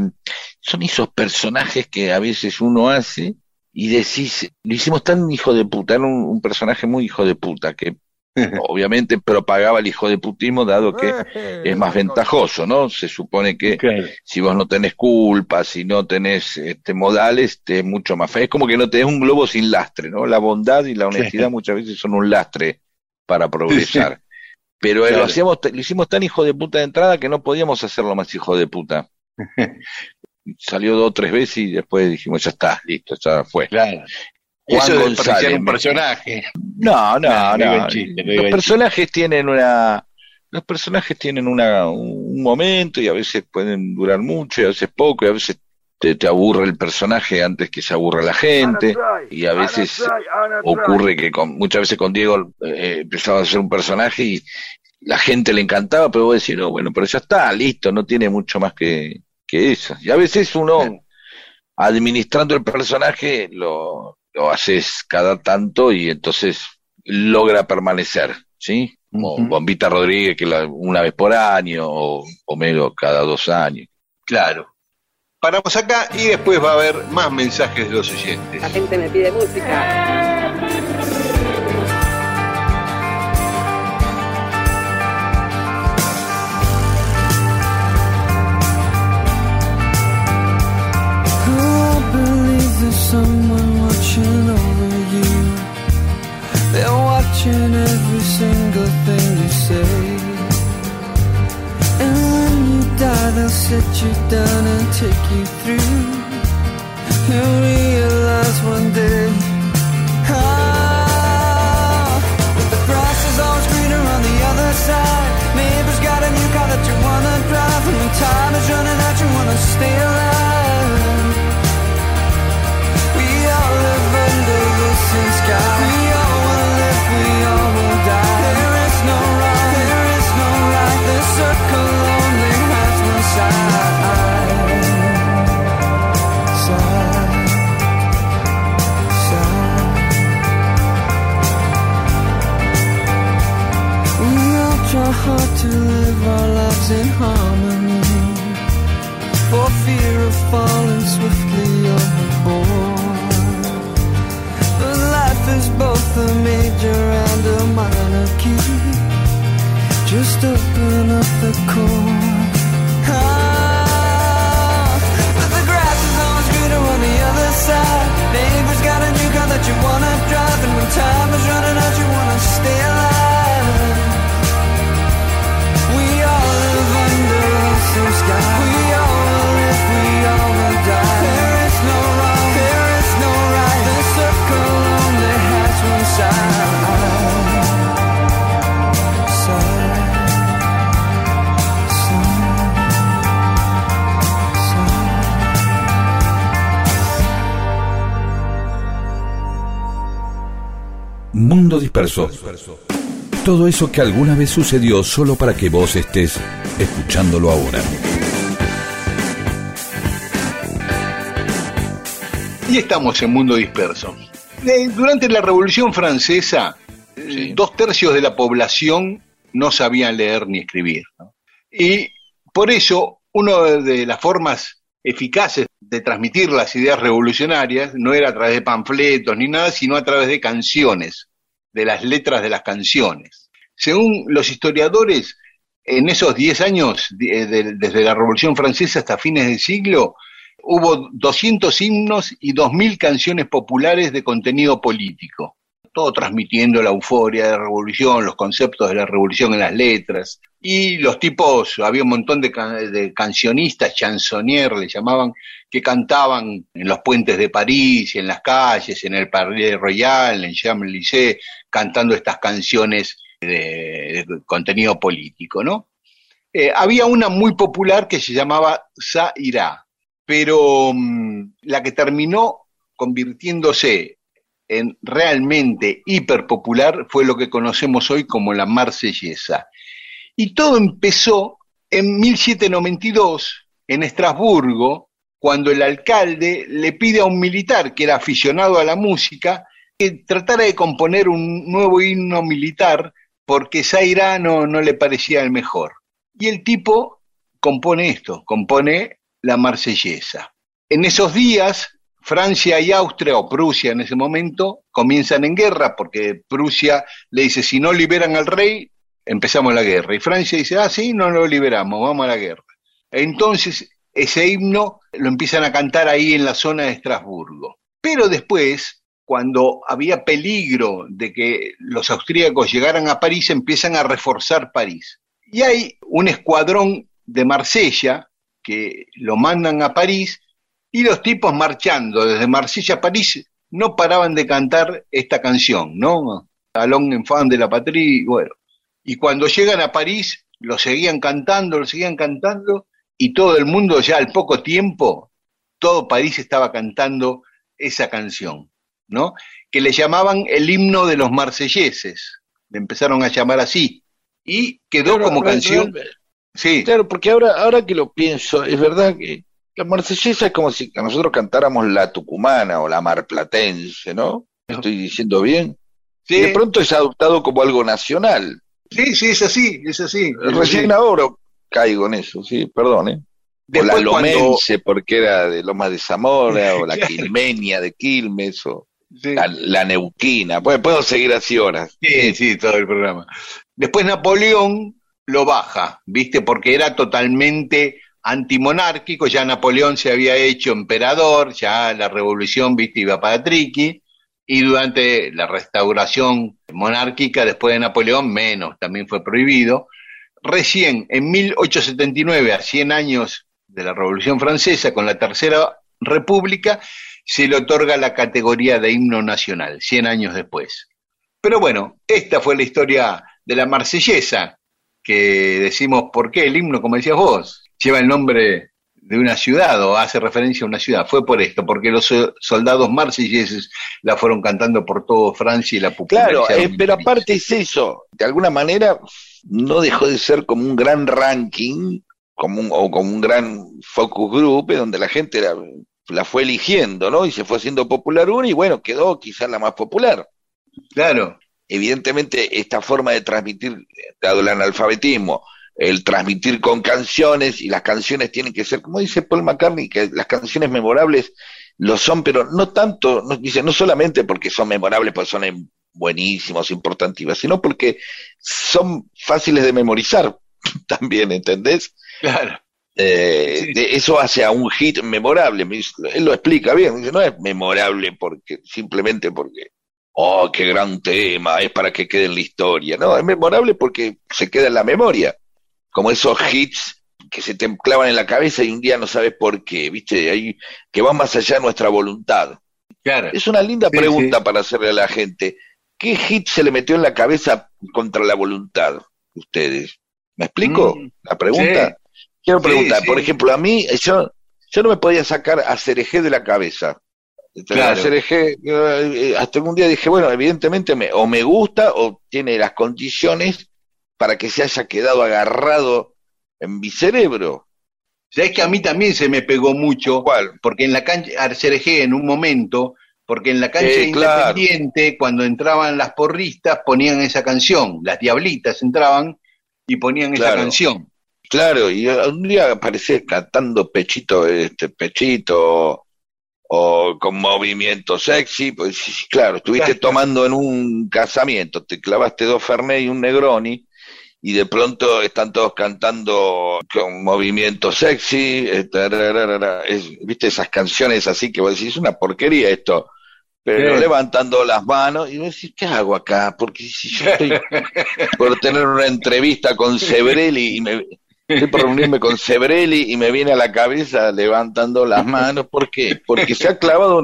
son esos personajes que a veces uno hace y decís, lo hicimos tan hijo de puta, era un, un personaje muy hijo de puta, que obviamente propagaba el hijo de putismo dado que es más ventajoso, ¿no? Se supone que si vos no tenés culpa, si no tenés este, modales, te es mucho más fácil. Es como que no tenés un globo sin lastre, ¿no? La bondad y la honestidad muchas veces son un lastre para progresar. Pero eh, lo hacíamos, lo hicimos tan hijo de puta de entrada que no podíamos hacerlo más hijo de puta. Salió dos o tres veces y después dijimos, ya está, listo, ya fue. Claro. Juan Eso de González, un personaje. No, no, No, no no. chiste, Los personajes tienen una, los personajes tienen una, un momento y a veces pueden durar mucho y a veces poco y a veces te, te aburre el personaje antes que se aburra la gente y a veces ocurre que con, muchas veces con Diego eh, empezaba a ser un personaje y la gente le encantaba, pero vos decís, no, bueno, pero ya está, listo, no tiene mucho más que, que eso. Y a veces uno, administrando el personaje, lo, lo haces cada tanto y entonces logra permanecer, ¿sí? Como Ujú. Bombita Rodríguez, que la- una vez por año, o Homero cada dos años. Claro. Paramos acá y después va a haber más mensajes de los oyentes. La gente me pide música. Sit you down and take you through. You'll realize one day. Ah, the grass is always greener on the other side. Neighbor's got a new car that you wanna drive. And when time is running out, you wanna stay alive. Lives in harmony for fear of falling swiftly overboard. But life is both a major and a minor key. Just open up the chord. Ah, but the grass is always greener on the other side. Neighbor's got a new car that you wanna drive, and when time is running out, you wanna stay alive. Mundo disperso. Todo eso que alguna vez sucedió solo para que vos estés escuchándolo ahora. Estamos en Mundo Disperso. Eh, Durante la Revolución Francesa, eh, dos tercios de la población no sabían leer ni escribir. ¿no? Y por eso, una de las formas eficaces de transmitir las ideas revolucionarias no era a través de panfletos ni nada, sino a través de canciones, de las letras de las canciones. Según los historiadores, en esos 10 años, de- de- desde la Revolución Francesa hasta fines del siglo, hubo 200 himnos y 2.000 canciones populares de contenido político, todo transmitiendo la euforia de la revolución, los conceptos de la revolución en las letras. Y los tipos, había un montón de, ca- de cancionistas, chansonniers le llamaban, que cantaban en los puentes de París, en las calles, en el Palais Royal, en Champs-Élysées, cantando estas canciones de, contenido político, ¿no? Eh, había una muy popular que se llamaba Sa Ira, pero mm, la que terminó convirtiéndose en realmente hiperpopular fue lo que conocemos hoy como la marsellesa. Y todo empezó en 1792 en Estrasburgo, cuando el alcalde le pide a un militar que era aficionado a la música que tratara de componer un nuevo himno militar porque Zaira no, no le parecía el mejor. Y el tipo compone esto, compone la marsellesa. En esos días, Francia y Austria, o Prusia en ese momento, comienzan en guerra porque Prusia le dice, si no liberan al rey, empezamos la guerra. Y Francia dice, ah, sí, no lo liberamos, vamos a la guerra. Entonces, ese himno lo empiezan a cantar ahí en la zona de Estrasburgo. Pero después, cuando había peligro de que los austríacos llegaran a París, empiezan a reforzar París. Y hay un escuadrón de Marsella que lo mandan a París y los tipos marchando desde Marsella a París no paraban de cantar esta canción, ¿no? Alón en fan de la patria, bueno. Y cuando llegan a París, lo seguían cantando, lo seguían cantando, y todo el mundo ya al poco tiempo, todo París estaba cantando esa canción, ¿no? Que le llamaban el himno de los marselleses, le empezaron a llamar así, y quedó como canción. Sí, Claro, porque ahora, ahora que lo pienso, es verdad que la marsellesa es como si nosotros cantáramos la tucumana o la marplatense, ¿no? Estoy diciendo bien. sí, Y de pronto es adoptado como algo nacional. sí, sí, es así, es así. es Recién ahora caigo en eso, sí, perdón, ¿eh? O Después la cuando- lomense porque era de Lomas de Zamora, o la quilmenia de Quilmes, o Sí. la, la neuquina. Pues puedo seguir así horas. Sí, sí, todo el programa. Después Napoleón lo baja, ¿viste? Porque era totalmente antimonárquico, ya Napoleón se había hecho emperador, ya la revolución, ¿viste? Iba para triqui, y durante la restauración monárquica, después de Napoleón, menos, también fue prohibido. Recién, en 1879, a 100 años de la Revolución Francesa, con la Tercera República, se le otorga la categoría de himno nacional, 100 años después. Pero bueno, esta fue la historia de la marsellesa, que decimos por qué el himno, como decías vos, lleva el nombre de una ciudad o hace referencia a una ciudad. Fue por esto, porque los so- soldados marselleses la fueron cantando por todo Francia y la Claro, popularizaron. eh, pero aparte es eso, de alguna manera no dejó de ser como un gran ranking, como un, o como un gran focus group, donde la gente la, la fue eligiendo, ¿no? Y se fue haciendo popular una y bueno, quedó quizás la más popular. Claro, Evidentemente, esta forma de transmitir, dado el analfabetismo, el transmitir con canciones, y las canciones tienen que ser, como dice Paul McCartney, que las canciones memorables lo son, pero no tanto, no, dice, no solamente porque son memorables, porque son em- buenísimos, importantivas, sino porque son fáciles de memorizar también, ¿entendés? claro. Eh, Sí. de- eso hace a un hit memorable. Él lo explica bien. Dice, no es memorable porque simplemente porque, oh, qué gran tema, es para que quede en la historia. No, es memorable porque se queda en la memoria. Como esos hits que se te clavan en la cabeza y un día no sabes por qué, ¿viste? Ahí, que van más allá de nuestra voluntad. Claro. Es una linda Sí, pregunta sí. para hacerle a la gente. ¿Qué hit se le metió en la cabeza contra la voluntad? Ustedes. ¿Me explico? Mm, la pregunta. Quiero preguntar, por ejemplo, a mí, yo, yo no me podía sacar a Cereje de la cabeza. Claro. hasta un día dije, bueno, evidentemente me, o me gusta o tiene las condiciones para que se haya quedado agarrado en mi cerebro. Sabes que a mí también se me pegó mucho, ¿Cuál? porque en la cancha, Arcereje en un momento, porque en la cancha Eh, claro. independiente, cuando entraban las porristas, ponían esa canción, las diablitas entraban y ponían esa canción. Claro, y un día aparecé cantando pechito, este pechito, o con movimiento sexy, pues claro, estuviste tomando en un casamiento, te clavaste dos Fernet y un Negroni, y de pronto están todos cantando con movimiento sexy, tararara, es- viste esas canciones así que vos decís, es una porquería esto, pero levantando las manos, y vos decís, ¿qué hago acá? Porque si yo estoy por tener una entrevista con Sebrelli y me estoy por reunirme con Sebrelli y me viene a la cabeza levantando las manos, ¿por qué? Porque se ha clavado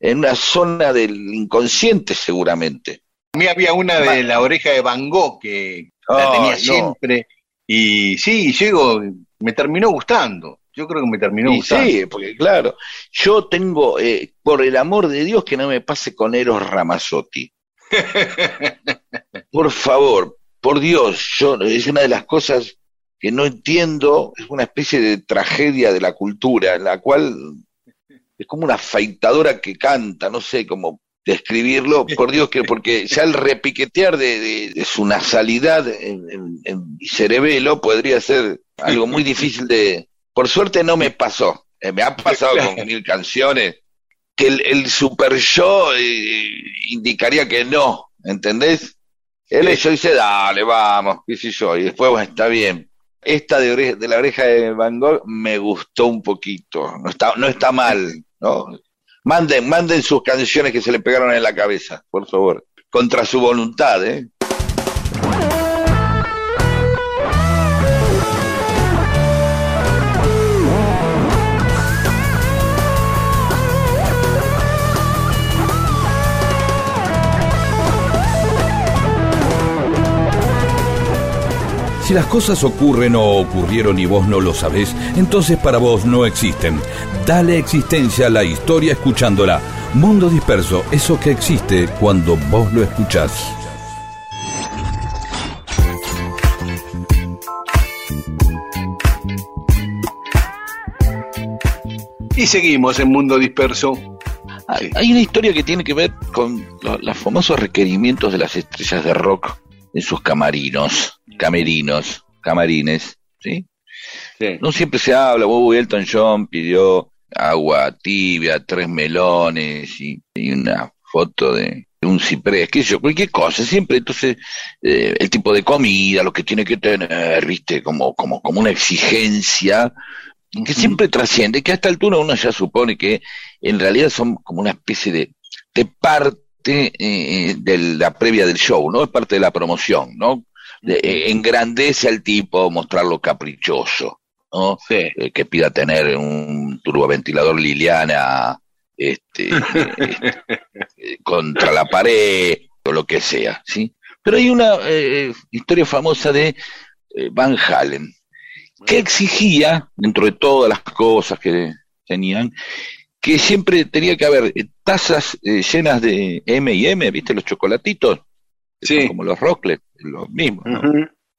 en, una zona del inconsciente seguramente. A mí había una de la oreja de Van Gogh que la Ay, tenía no. siempre, y sí, llego, me terminó gustando. Yo creo que me terminó Y gustando. sí, porque claro, yo tengo, eh, por el amor de Dios, que no me pase con Eros Ramazzotti. Por favor, por Dios, yo es una de las cosas que no entiendo, es una especie de tragedia de la cultura, en la cual es como una afeitadora que canta, no sé cómo describirlo, por Dios, que porque ya el repiquetear de, de- de su nasalidad en, en- en mi cerebelo podría ser algo muy difícil de... Por suerte no me pasó, Eh, me ha pasado con mil canciones, que el, el super yo eh, indicaría que no, ¿entendés? Él yo dice, dale, vamos, qué sé yo, y después, bueno, está bien. Esta de, oreja- de la oreja de Van Gogh me gustó un poquito, no está, no está mal, ¿no? Manden, manden sus canciones que se le pegaron en la cabeza, por favor, contra su voluntad, ¿eh? Si las cosas ocurren o ocurrieron y vos no lo sabés, entonces para vos no existen. Dale existencia a la historia escuchándola. Mundo disperso, eso que existe cuando vos lo escuchás. Y seguimos en Mundo Disperso. Hay, hay una historia que tiene que ver con lo- los famosos requerimientos de las estrellas de rock en sus camarinos, camerinos, camarines, ¿sí? Sí. No siempre se habla, Bob Elton John pidió agua tibia, tres melones y, y una foto de, de un ciprés, qué sé yo, cualquier cosa, siempre entonces eh, el tipo de comida, lo que tiene que tener, viste, como, como, como una exigencia que siempre trasciende, que a esta altura uno ya supone que en realidad son como una especie de, de parte eh, de la previa del show, ¿no? Es parte de la promoción, ¿no? De- engrandece al tipo, mostrarlo caprichoso, ¿no? Sí. Eh, que pida tener un turboventilador Liliana este, eh, eh, contra la pared o lo que sea, ¿sí? Pero hay una eh, historia famosa de eh, Van Halen que exigía, dentro de todas las cosas que tenían, que siempre tenía que haber tazas eh, llenas de M y M, ¿viste? Los chocolatitos, Sí. como los Rocklets, los mismos.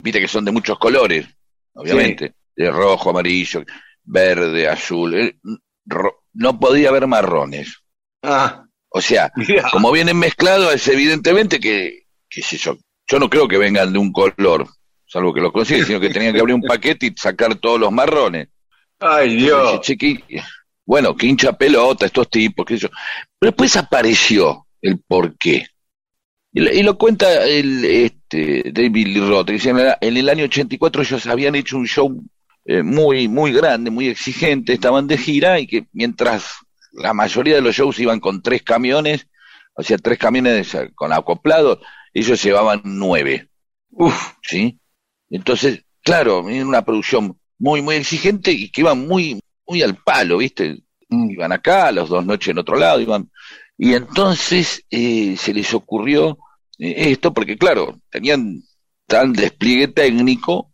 Viste que son de muchos colores, obviamente, de rojo, amarillo, verde, azul. eh, no podía haber marrones. Ah, O sea, mirá. como vienen mezclados, es evidentemente que, qué sé yo, yo no creo que vengan de un color, salvo que lo consiguen, sino que tenían que abrir un paquete y sacar todos los marrones. Ay, Dios. "Che, que- bueno, que hincha pelota estos tipos, qué sé yo. Pero después apareció el porqué. Y, lo- y lo cuenta el este, David Lee Roth. En, el- año 84 ellos habían hecho un show eh, muy, muy grande, muy exigente, estaban de gira y que mientras la mayoría de los shows iban con tres camiones, o sea, tres camiones con acoplado, ellos llevaban nueve. Uf, ¿sí? Entonces, claro, era una producción muy, muy exigente y que iban muy, muy al palo, ¿viste? Iban acá, las dos noches en otro lado, iban. Y entonces eh, se les ocurrió esto, porque claro, tenían tal despliegue técnico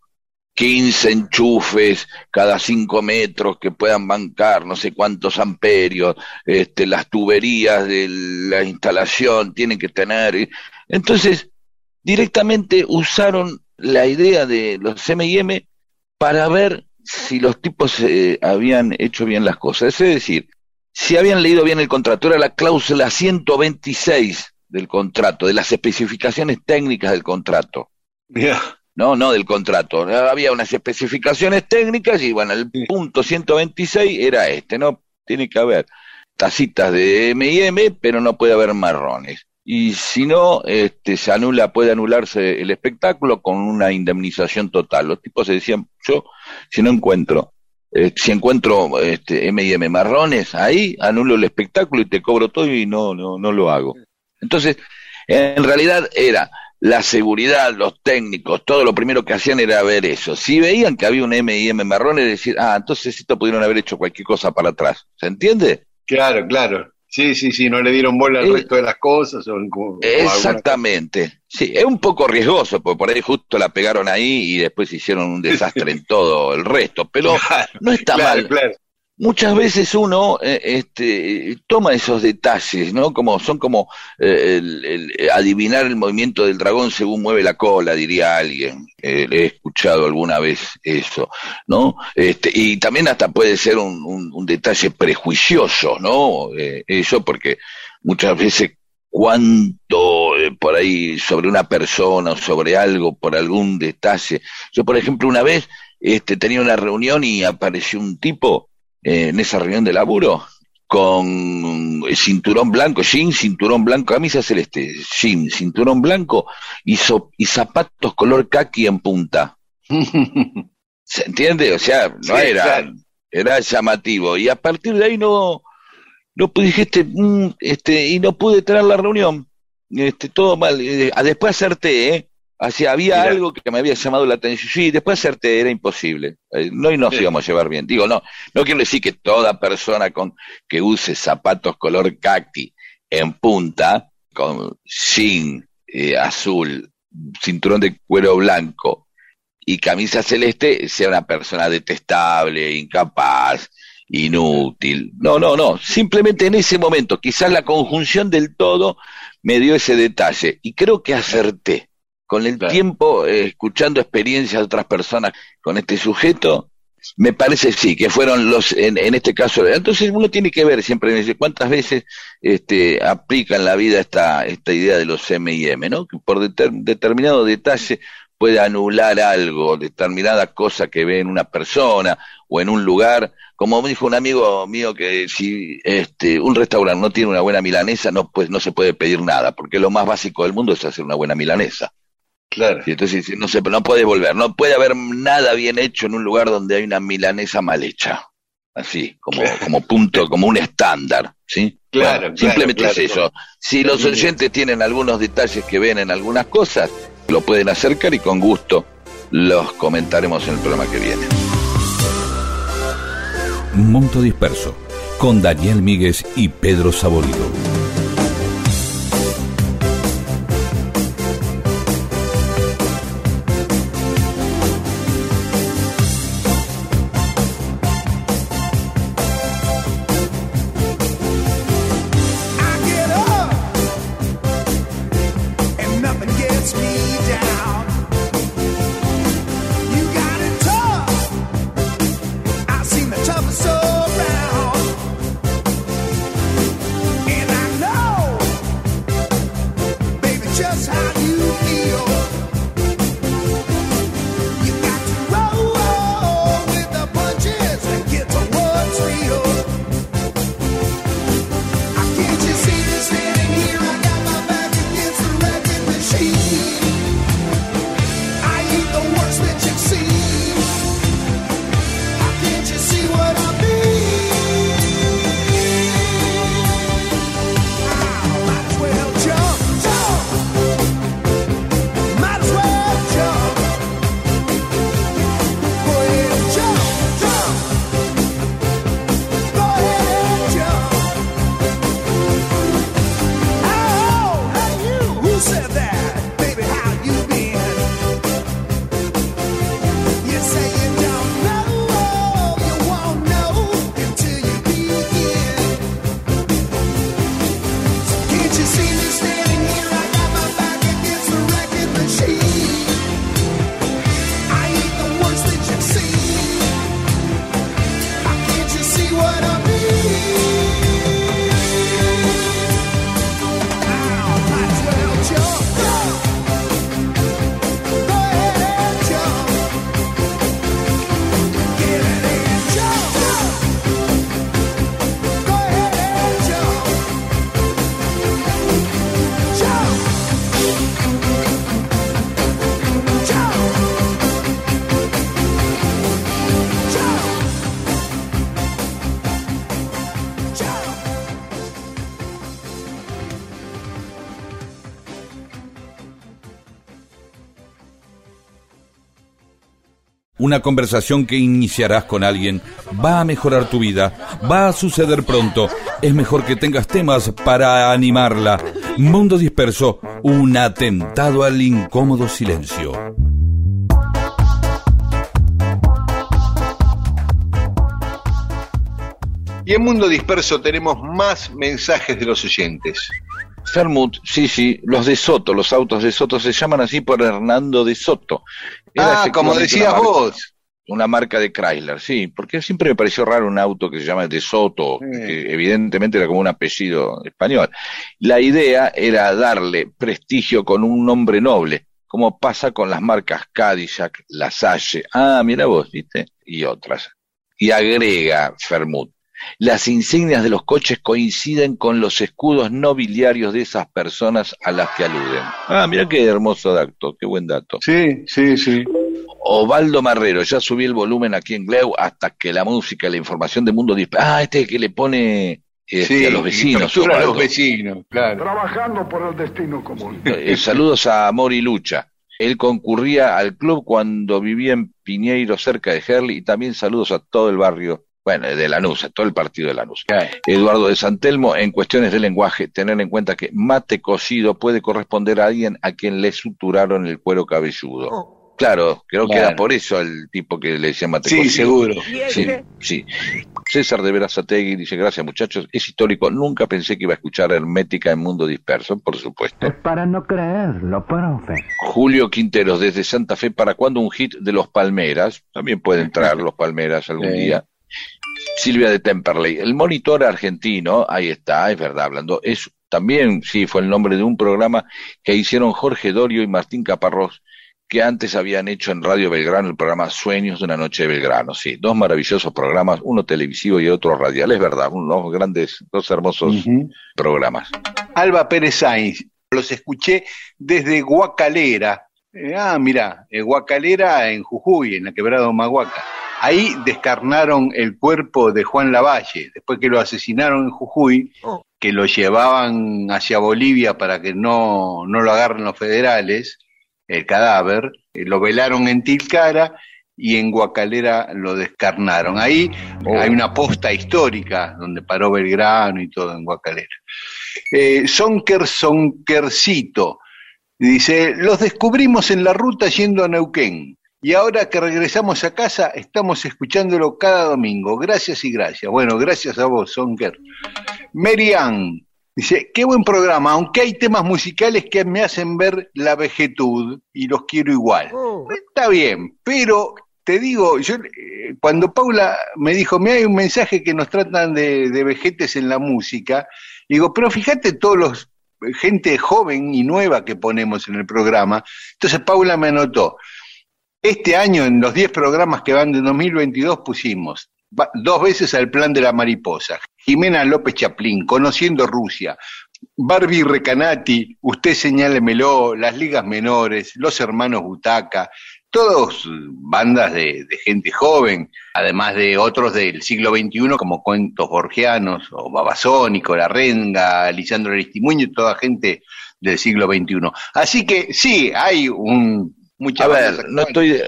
15 enchufes cada 5 metros que puedan bancar no sé cuántos amperios, este, las tuberías de la instalación tienen que tener. Entonces, directamente usaron la idea de los M&M para ver si los tipos eh, habían hecho bien las cosas. Es decir, si habían leído bien el contrato, era la cláusula 126 del contrato, de las especificaciones técnicas del contrato. No, no del contrato. Había unas especificaciones técnicas y bueno, el punto 126 era este, ¿no? Tiene que haber tacitas de M&M, pero no puede haber marrones. Y si no, este, se anula, puede anularse el espectáculo con una indemnización total. Los tipos se decían, yo, si no encuentro, eh, si encuentro este, M&M marrones, ahí anulo el espectáculo y te cobro todo y no, no, no lo hago. Entonces, en realidad era la seguridad, los técnicos, todo lo primero que hacían era ver eso. Si veían que había un M y M marrón, es decir, ah, entonces esto pudieron haber hecho cualquier cosa para atrás. ¿Se entiende? Claro, claro. Sí, sí, sí, no le dieron bola al eh, resto de las cosas. exactamente. Sí, es un poco riesgoso, porque por ahí justo la pegaron ahí y después hicieron un desastre en todo el resto, pero no está mal. Claro muchas veces uno eh, este, toma esos detalles, ¿no? Como son como eh, el, adivinar el movimiento del dragón según mueve la cola, diría alguien. Eh, he escuchado alguna vez eso, ¿no? Este, y también hasta puede ser un, un, detalle prejuicioso, ¿no? eso porque muchas veces cuánto por ahí sobre una persona o sobre algo, por algún detalle. Yo, por ejemplo, una vez este, tenía una reunión y apareció un tipo en esa reunión de laburo con cinturón blanco, jean, cinturón blanco, camisa celeste, jean, cinturón blanco y, y zapatos color kaki en punta. ¿Se entiende? O sea, no era, era llamativo. Y a partir de ahí no, no dijiste, mm, este, y no pude tener la reunión. Este, todo mal. Eh, después acerté, ¿eh? Así, había algo que me había llamado la atención. Sí, después hacerte era imposible. Eh, no y nos íbamos a llevar bien. Digo, no, no quiero decir que toda persona con que use zapatos color cacti en punta, con jean eh, azul, cinturón de cuero blanco y camisa celeste, sea una persona detestable, incapaz, inútil. No, no, no. Simplemente en ese momento, quizás la conjunción del todo me dio ese detalle y creo que acerté con el tiempo, eh, escuchando experiencias de otras personas con este sujeto, me parece sí, que fueron los, en, este caso, entonces uno tiene que ver siempre cuántas veces este, aplica en la vida esta, esta idea de los M&M, ¿no? Que por determinado detalle puede anular algo, determinada cosa que ve en una persona o en un lugar. Como me dijo un amigo mío que si este, un restaurante no tiene una buena milanesa, no, pues no se puede pedir nada, porque lo más básico del mundo es hacer una buena milanesa. Claro. Y entonces no se, no puede volver, no puede haber nada bien hecho en un lugar donde hay una milanesa mal hecha. Así, como, como punto, como un estándar, ¿sí? Claro, simplemente es eso. Si los oyentes tienen algunos detalles que ven en algunas cosas, lo pueden acercar y con gusto los comentaremos en el programa que viene. Monto Disperso, con Daniel Míguez y Pedro Saborido. Una conversación que iniciarás con alguien va a mejorar tu vida, va a suceder pronto. Es mejor que tengas temas para animarla. Mundo disperso, un atentado al incómodo silencio. Y en Mundo Disperso tenemos más mensajes de los oyentes. Fermut, sí, sí, los de Soto, los autos de Soto se llaman así por Hernando de Soto. Ah, como decías vos. Una marca de Chrysler, sí, porque siempre me pareció raro un auto que se llama de Soto, que evidentemente era como un apellido español. La idea era darle prestigio con un nombre noble, como pasa con las marcas Cadillac, La Salle, ah, mira vos, viste, y otras. Y agrega Fermut, las insignias de los coches coinciden con los escudos nobiliarios de esas personas a las que aluden. Ah, mira qué hermoso dato, qué buen dato. Sí, sí, sí. Ovaldo Marrero, ya subí el volumen aquí en Gleu hasta que la música y la información de Mundo Dispara. Ah, este que le pone este, a los vecinos. A los vecinos, claro. Trabajando por el destino común. Eh, saludos a Amor y Lucha. Él concurría al club cuando vivía en Piñeiro, cerca de Herli, y también saludos a todo el barrio bueno, de Lanús, todo el partido de Lanús. Eduardo de Santelmo, en cuestiones de lenguaje, tener en cuenta que mate cocido puede corresponder a alguien a quien le suturaron el cuero cabelludo. Oh. Claro, creo que era por eso el tipo que le decía mate sí, seguro. Sí, sí. César de Verazategui dice, gracias muchachos, es histórico, nunca pensé que iba a escuchar Hermética en Mundo Disperso, por supuesto. Es para no creerlo, profe. Julio Quinteros, desde Santa Fe, ¿para cuándo un hit de los Palmeras? También pueden entrar los Palmeras algún día. Silvia de Temperley. El monitor argentino, ahí está, es verdad, hablando, es también, sí, fue el nombre de un programa que hicieron Jorge Dorio y Martín Caparrós, que antes habían hecho en Radio Belgrano el programa Sueños de una Noche de Belgrano. Sí, dos maravillosos programas, uno televisivo y otro radial, es verdad, unos grandes, dos hermosos programas. Alba Pérez Sainz, los escuché desde Guacalera. Eh, ah, mira, eh, Guacalera en Jujuy, en la quebrada Maguaca. Ahí descarnaron el cuerpo de Juan Lavalle, después que lo asesinaron en Jujuy, oh. que lo llevaban hacia Bolivia para que no, no lo agarren los federales, el cadáver, eh, lo velaron en Tilcara y en Guacalera lo descarnaron. Ahí oh. hay una posta histórica donde paró Belgrano y todo en Guacalera. Eh, Sonker Sonkercito dice, los descubrimos en la ruta yendo a Neuquén. Y ahora que regresamos a casa, estamos escuchándolo cada domingo. Gracias y gracias. Bueno, gracias a vos, Sonker. Merian dice, qué buen programa, aunque hay temas musicales que me hacen ver la vejetud y los quiero igual. Oh. Está bien, pero te digo, yo eh, cuando Paula me dijo, me hay un mensaje que nos tratan de, de vejetes en la música, digo, pero fíjate todos los gente joven y nueva que ponemos en el programa. Entonces Paula me anotó, este año, en los 10 programas que van de 2022, pusimos dos veces al plan de la mariposa, Jimena López Chaplin, Conociendo Rusia, Barbie Recanati, Usted señálemelo, Las Ligas Menores, Los Hermanos Butaca, todos bandas de, gente joven, además de otros del siglo XXI como Cuentos Borgianos, o Babasónico, La Renga, Lisandro Aristimuño, toda gente del siglo XXI. Así que sí, hay un a ver, no estoy.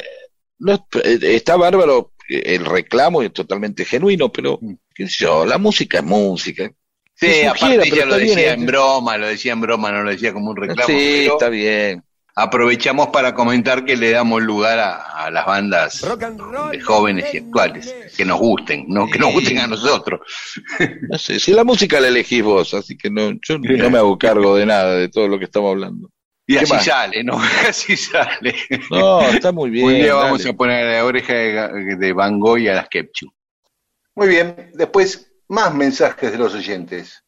No, está bárbaro el reclamo, es totalmente genuino, pero, mm. qué sé yo, la música es música. Sí, aparte ella lo decía en broma, lo decía en broma, no lo decía como un reclamo. Sí, está bien. Aprovechamos para comentar que le damos lugar a, las bandas de jóvenes y actuales, que nos gusten, no que nos gusten a nosotros. No sé, si la música la elegís vos, así que no, yo no me hago cargo de nada, de todo lo que estamos hablando. Y así sale, ¿no? así sale. No, está muy bien. Un día vamos a poner la oreja de, de Van Gogh a las Kepchu. Muy bien, después más mensajes de los oyentes.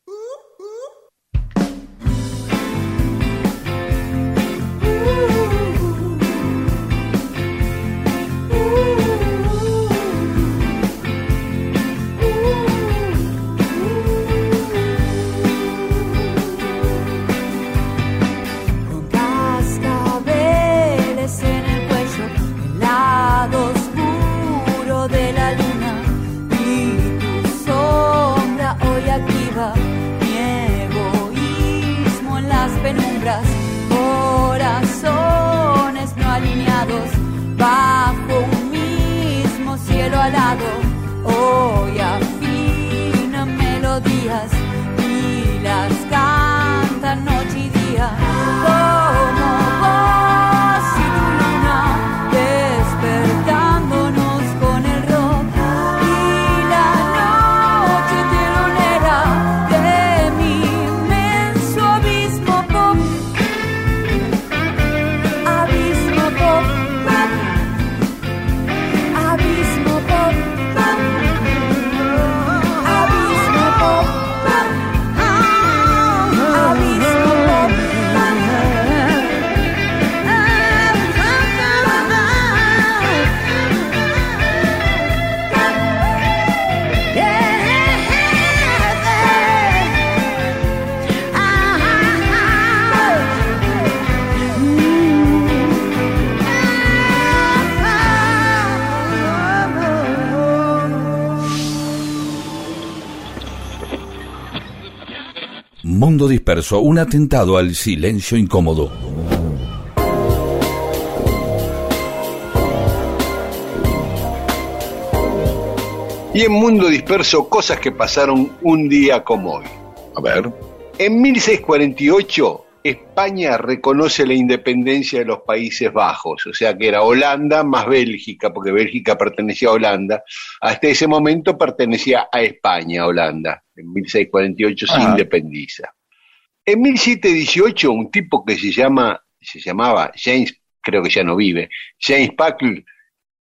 Mundo Disperso, un atentado al silencio incómodo. Y en Mundo Disperso, cosas que pasaron un día como hoy. A ver. En 1648, España reconoce la independencia de los Países Bajos, o sea que era Holanda más Bélgica, porque Bélgica pertenecía a Holanda. Hasta ese momento pertenecía a España, Holanda. En 1648 se Ah. independiza. En 1718, un tipo que se llama, se llamaba James, creo que ya no vive, James Packle,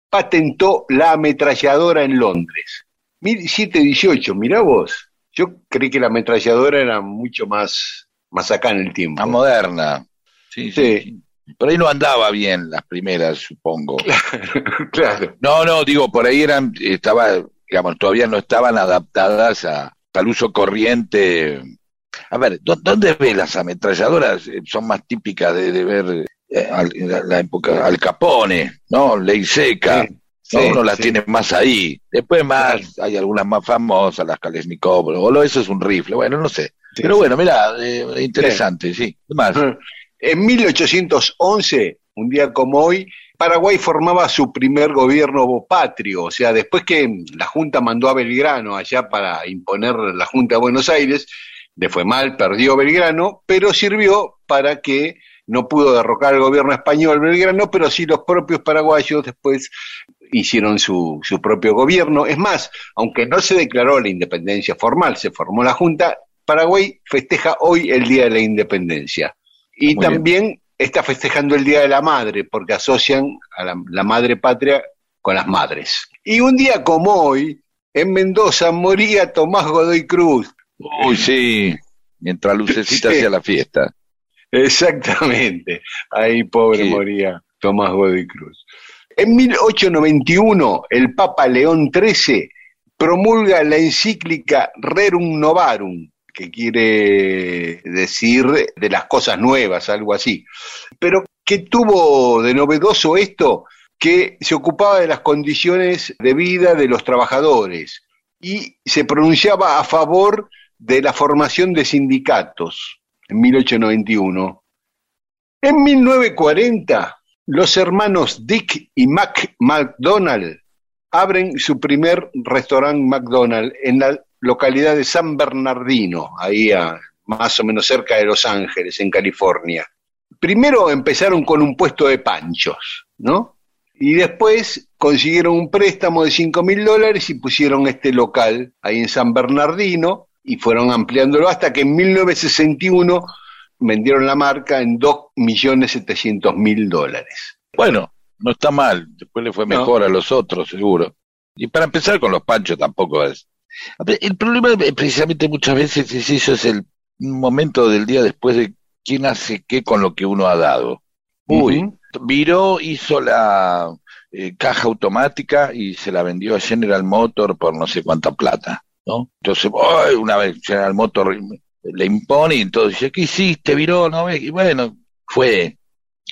patentó la ametralladora en Londres. 1718, mirá vos. Yo creí que la ametralladora era mucho más, más acá en el tiempo. La moderna. Sí, sí, sí. Por ahí no andaba bien las primeras, supongo. claro. No, no, digo, por ahí eran, estaba, digamos, todavía no estaban adaptadas a, al uso corriente. A ver, ¿dó- ¿dónde ves las ametralladoras? Eh, Son más típicas de, de ver eh, al- la, la época Al Capone, ¿no? Ley seca. Sí, ¿no? sí, Uno las sí. tiene más ahí. Después más, hay algunas más famosas, las Kalashnikov, o eso es un rifle, bueno, no sé. Pero bueno, mira, eh, interesante, sí. ¿Qué más? En 1811, un día como hoy, Paraguay formaba su primer gobierno patrio, o sea, después que la Junta mandó a Belgrano allá para imponer la Junta de Buenos Aires, le fue mal, perdió Belgrano, pero sirvió para que no pudo derrocar al gobierno español Belgrano, pero sí los propios paraguayos después hicieron su, su propio gobierno. Es más, aunque no se declaró la independencia formal, se formó la Junta, Paraguay festeja hoy el Día de la Independencia. Y Muy bien. también está festejando el Día de la Madre, porque asocian a la, la madre patria con las madres. Y un día como hoy, en Mendoza moría Tomás Godoy Cruz. Uy, sí, mientras Lucecita Sí. hacía la fiesta. Exactamente. Ahí pobre Sí. moría Tomás Godoy Cruz. En 1891, el Papa León XIII promulga la encíclica Rerum Novarum, que quiere decir de las cosas nuevas, algo así. Pero ¿qué tuvo de novedoso esto? Que se ocupaba de las condiciones de vida de los trabajadores y se pronunciaba a favor de la formación de sindicatos en 1891. En 1940, los hermanos Dick y Mac McDonald abren su primer restaurante McDonald's en la localidad de San Bernardino, ahí a- más o menos cerca de Los Ángeles, en California. Primero empezaron con un puesto de panchos, ¿no? Y después consiguieron un préstamo de 5 mil dólares y pusieron este local ahí en San Bernardino y fueron ampliándolo hasta que en 1961 vendieron la marca en 2.700.000 dólares. Bueno, no está mal, después le fue No. mejor a los otros, seguro. Y para empezar con los panchos tampoco es. El problema precisamente muchas veces es eso, es el momento del día después de quién hace qué con lo que uno ha dado. Uy. Viró hizo la eh, caja automática y se la vendió a General Motor por no sé cuánta plata, ¿no? Entonces, ¡ay! una vez General Motor le impone y entonces dice, ¿qué hiciste, Viró? ¿No ves? Y bueno, fue.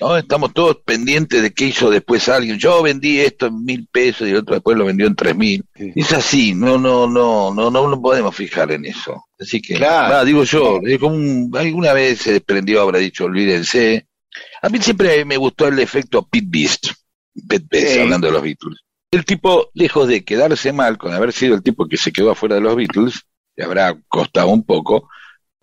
¿no? Estamos todos pendientes de qué hizo después alguien. Yo vendí esto en mil pesos y el otro después lo vendió en tres mil. Sí. Es así, no, no, no, no, no, no podemos fijar en eso. Así que, Claro. va, digo yo, es como un- alguna vez se desprendió, habrá dicho, olvídense. A mí siempre me gustó el efecto Pete Beast, Pete Best, Sí. hablando de los Beatles. El tipo, lejos de quedarse mal con haber sido el tipo que se quedó afuera de los Beatles, le habrá costado un poco,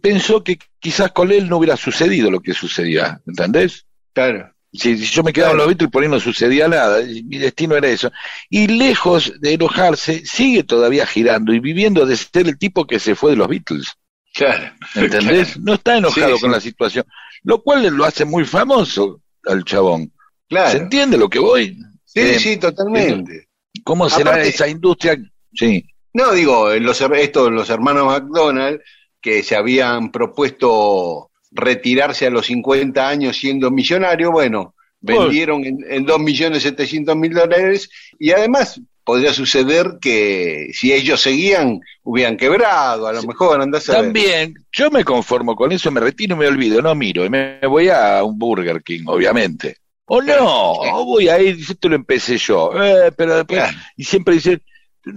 pensó que quizás con él no hubiera sucedido lo que sucedía, ¿entendés? Claro. Si, si yo me quedaba en los Beatles, por ahí no sucedía nada, mi destino era eso. Y lejos de enojarse, sigue todavía girando y viviendo de ser el tipo que se fue de los Beatles. Claro. ¿Entendés? No está enojado Sí, con sí. la situación, lo cual lo hace muy famoso al chabón. Claro. ¿Se entiende lo que voy? Sí, Eh, sí, totalmente. ¿Cómo será Aparte- esa industria? Sí, No, digo, los, her- estos, los hermanos McDonald, que se habían propuesto retirarse a los 50 años siendo millonarios, bueno, vendieron en, en 2.700.000 dólares y además podría suceder que si ellos seguían, hubieran quebrado, a lo mejor, andás a ver. También, yo me conformo con eso, me retiro y me olvido, no miro, y me voy a un Burger King, obviamente. O no, o voy a ir, esto lo empecé yo, eh, pero después, y siempre dicen,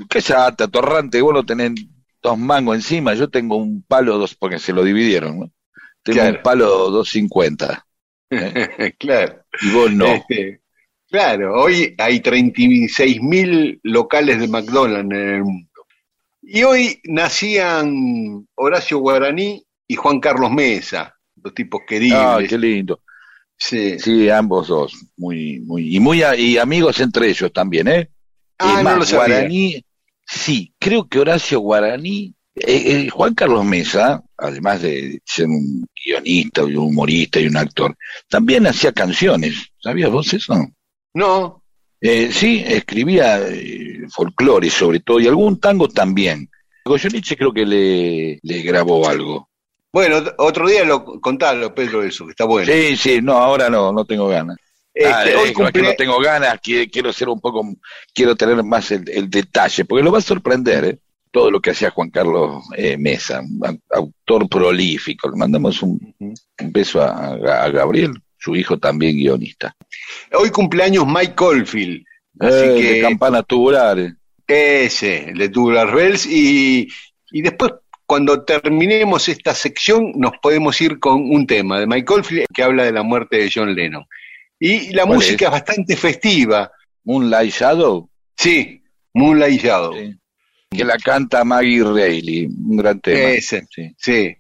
qué sata, torrante, vos no tenés dos mangos encima, yo tengo un palo dos, porque se lo dividieron, ¿no? Tengo Claro. un palo 250. claro. Y vos no. Este, claro, hoy hay 36 mil locales de McDonald's en el mundo. Y hoy nacían Horacio Guaraní y Juan Carlos Mesa, dos tipos queribles. Ah, qué lindo. Sí. Sí, ambos dos. Muy, muy, y muy a- y amigos entre ellos también, ¿eh? Ah, no más, lo sabía. Guaraní, sí, creo que Horacio Guaraní, eh, eh, Juan Carlos Mesa, además de ser un guionista y un humorista y un actor, también hacía canciones. ¿Sabías vos eso? No, Eh, sí, escribía eh, folclore sobre todo y algún tango también. Goyeneche creo que le, le grabó algo. Bueno, otro día lo contalo, Pedro, eso, que está bueno. Sí, sí, no, ahora no, no tengo ganas. Este, Ah, hoy es que no tengo ganas, qui- quiero ser un poco, quiero tener más el, el detalle, porque lo va a sorprender, ¿eh? Todo lo que hacía Juan Carlos eh, Mesa, autor prolífico. Le mandamos un, un beso a, a Gabriel, su hijo también guionista. Hoy cumpleaños Mike Caulfield. Así Eh, que de campanas tubulares. ese, de Tubular Bells. Y, y después, cuando terminemos esta sección, nos podemos ir con un tema de Mike Caulfield que habla de la muerte de John Lennon. Y la ¿Cuál música es? es? bastante festiva. Moonlight Shadow, Sí, Moonlight Shadow. sí, que la canta Maggie Reilly, un gran tema. Ese, sí. sí.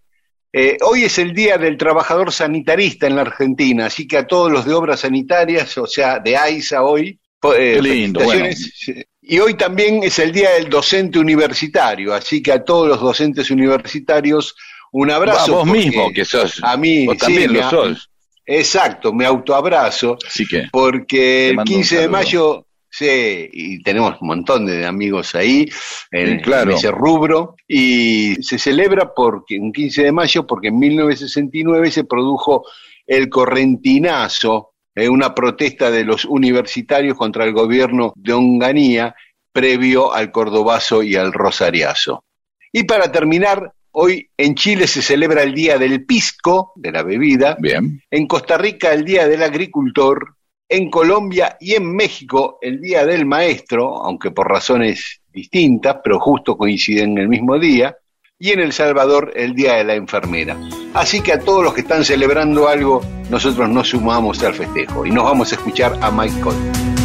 Eh, hoy es el Día del Trabajador Sanitarista en la Argentina, así que a todos los de obras sanitarias, o sea, de AISA hoy, eh, Qué lindo, felicitaciones. Sí. Y hoy también es el Día del Docente Universitario, así que a todos los docentes universitarios un abrazo. Va, vos mismo, que sos, a mí, vos sí, también me lo sos. Exacto, me autoabrazo, Así que, porque el mando un 15 de mayo, sí, y tenemos un montón de amigos ahí en, Sí, claro. en ese rubro, y se celebra porque un 15 de mayo porque en 1969 se produjo el correntinazo, eh, una protesta de los universitarios contra el gobierno de Onganía previo al cordobazo y al rosariazo. Y para terminar, hoy en Chile se celebra el Día del Pisco, de la bebida, bien. en Costa Rica el Día del Agricultor, en Colombia y en México el Día del Maestro, aunque por razones distintas, pero justo coinciden en el mismo día, y en El Salvador el Día de la Enfermera. Así que a todos los que están celebrando algo, nosotros nos sumamos al festejo y nos vamos a escuchar a Mike Cole.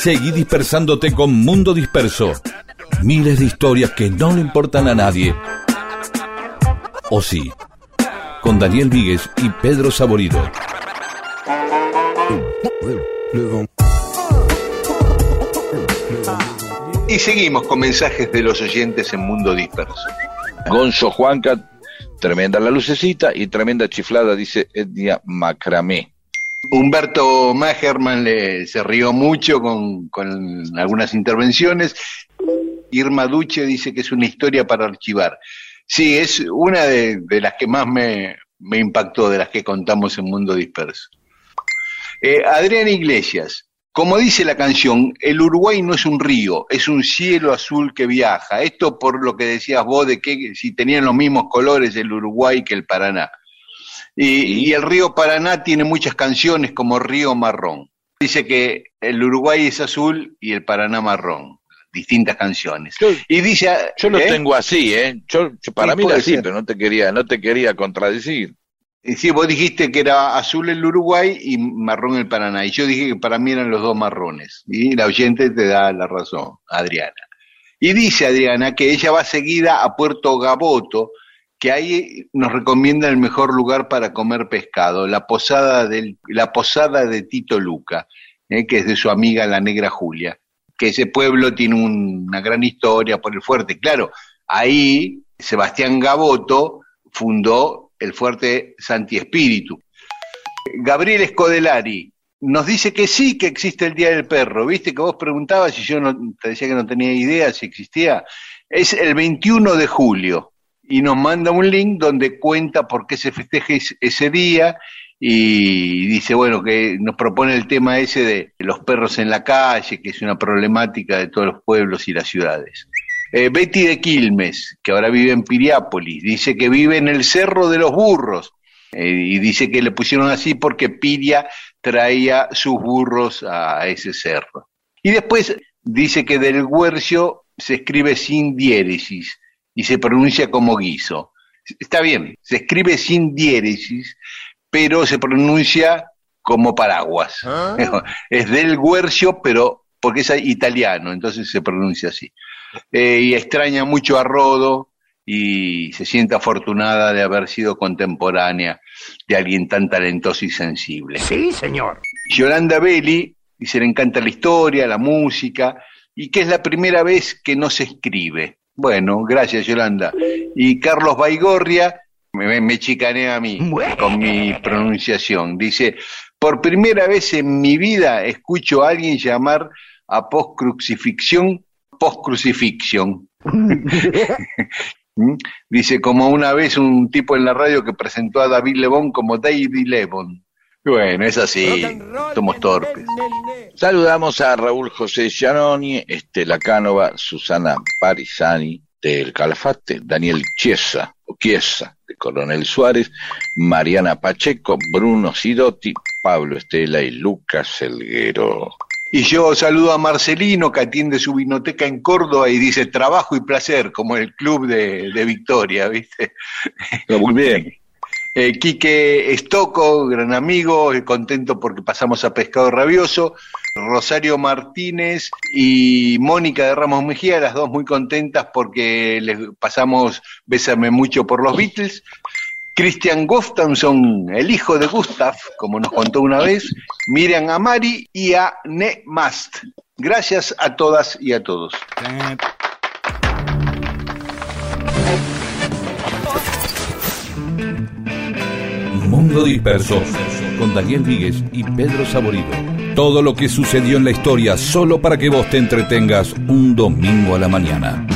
Seguí dispersándote con Mundo Disperso. Miles de historias que no le importan a nadie. O sí. Con Daniel Víguez y Pedro Saborido. Y seguimos con mensajes de los oyentes en Mundo Disperso. Gonzo Juanca, tremenda la lucecita y tremenda chiflada, dice Ednia Macramé. Humberto Magerman le, se rió mucho con, con algunas intervenciones. Irma Duche dice que es una historia para archivar. Sí, es una de, de las que más me, me impactó, de las que contamos en Mundo Disperso. Eh, Adrián Iglesias, como dice la canción, el Uruguay no es un río, es un cielo azul que viaja. Esto por lo que decías vos de que si tenían los mismos colores el Uruguay que el Paraná. Y, y el río Paraná tiene muchas canciones como Río Marrón. Dice que el Uruguay es azul y el Paraná marrón. Distintas canciones. Yo- y dice, Yo lo ¿eh? tengo así, ¿eh? Yo, yo- para mí era así, ser. pero no te quería, no te quería contradecir. Y Sí, vos dijiste que era azul el Uruguay y marrón el Paraná. Y yo dije que para mí eran los dos marrones. Y la oyente te da la razón, Adriana. Y dice Adriana que ella va seguida a Puerto Gaboto, que ahí nos recomienda el mejor lugar para comer pescado, la posada, la posada de Tito Luca, eh, que es de su amiga la negra Julia. Que ese pueblo tiene un- una gran historia por el fuerte. Claro, ahí Sebastián Gaboto fundó el fuerte Santi Espíritu. Gabriel Escodelari nos dice que sí que existe el Día del Perro. Viste que vos preguntabas y yo no, te decía que no tenía idea si existía. Es el 21 de julio y nos manda un link donde cuenta por qué se festeja es- ese día y dice, bueno, que nos propone el tema ese de los perros en la calle, que es una problemática de todos los pueblos y las ciudades. Eh, Betty de Quilmes, que ahora vive en Piriápolis, dice que vive en el Cerro de los Burros. Eh, y dice que le pusieron así porque Piria traía sus burros a ese cerro. Y después dice que del Guercio se escribe sin diéresis y se pronuncia como guiso. Está bien, se escribe sin diéresis, pero se pronuncia como paraguas. Es del Guercio, pero porque es italiano, entonces se pronuncia así. Eh, y extraña mucho a Rodo y se siente afortunada de haber sido contemporánea de alguien tan talentoso y sensible. Sí, señor. Yolanda Belli dice le encanta la historia, la música y que es la primera vez que no se escribe. Bueno, gracias Yolanda. Y Carlos Baigorria me, me chicanea a mí con mi pronunciación. Dice, por primera vez en mi vida escucho a alguien llamar a post-crucifixión post-crucifixión. ¿Mm? Dice, como una vez un tipo en la radio que presentó a David Lebón como David Lebón. Bueno, es así, somos torpes. Saludamos a Raúl José Giannoni, Estela Cánova, Susana Parisani del Calafate, Daniel Chiesa, o Chiesa de Coronel Suárez, Mariana Pacheco, Bruno Sidotti, Pablo Estela y Lucas Elguero. Y yo saludo a Marcelino que atiende su vinoteca en Córdoba y dice trabajo y placer, como el club de, de Victoria, ¿viste? Muy bien. Eh, Quique Estoco, gran amigo, contento porque pasamos a Pescado Rabioso. Rosario Martínez y Mónica de Ramos Mejía, las dos muy contentas porque les pasamos Bésame mucho por los Beatles. Christian Gustafsson, el hijo de Gustav, como nos contó una vez, Miriam Amari y a Ne Mast. Gracias a todas y a todos. Mundo Disperso con Daniel Víguez y Pedro Saborido. Todo lo que sucedió en la historia solo para que vos te entretengas un domingo a la mañana.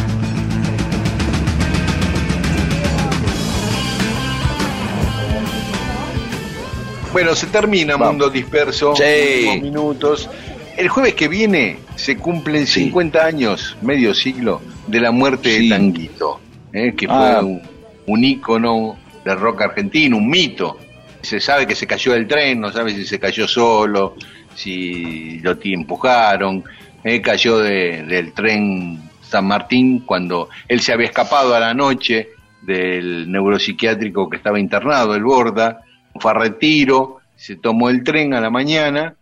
Bueno, se termina Mundo Disperso. Sí. Últimos minutos. El jueves que viene se cumplen 50 años, medio siglo, de la muerte Sí. de Tanguito, ¿eh? que fue Ah. un, un ícono del rock argentino, un mito. Se sabe que se cayó del tren, no sabe si se cayó solo, si lo empujaron. ¿eh? Cayó de- del tren San Martín cuando él se había escapado a la noche del neuropsiquiátrico que estaba internado, el Borda, fue a retiro, se tomó el tren a la mañana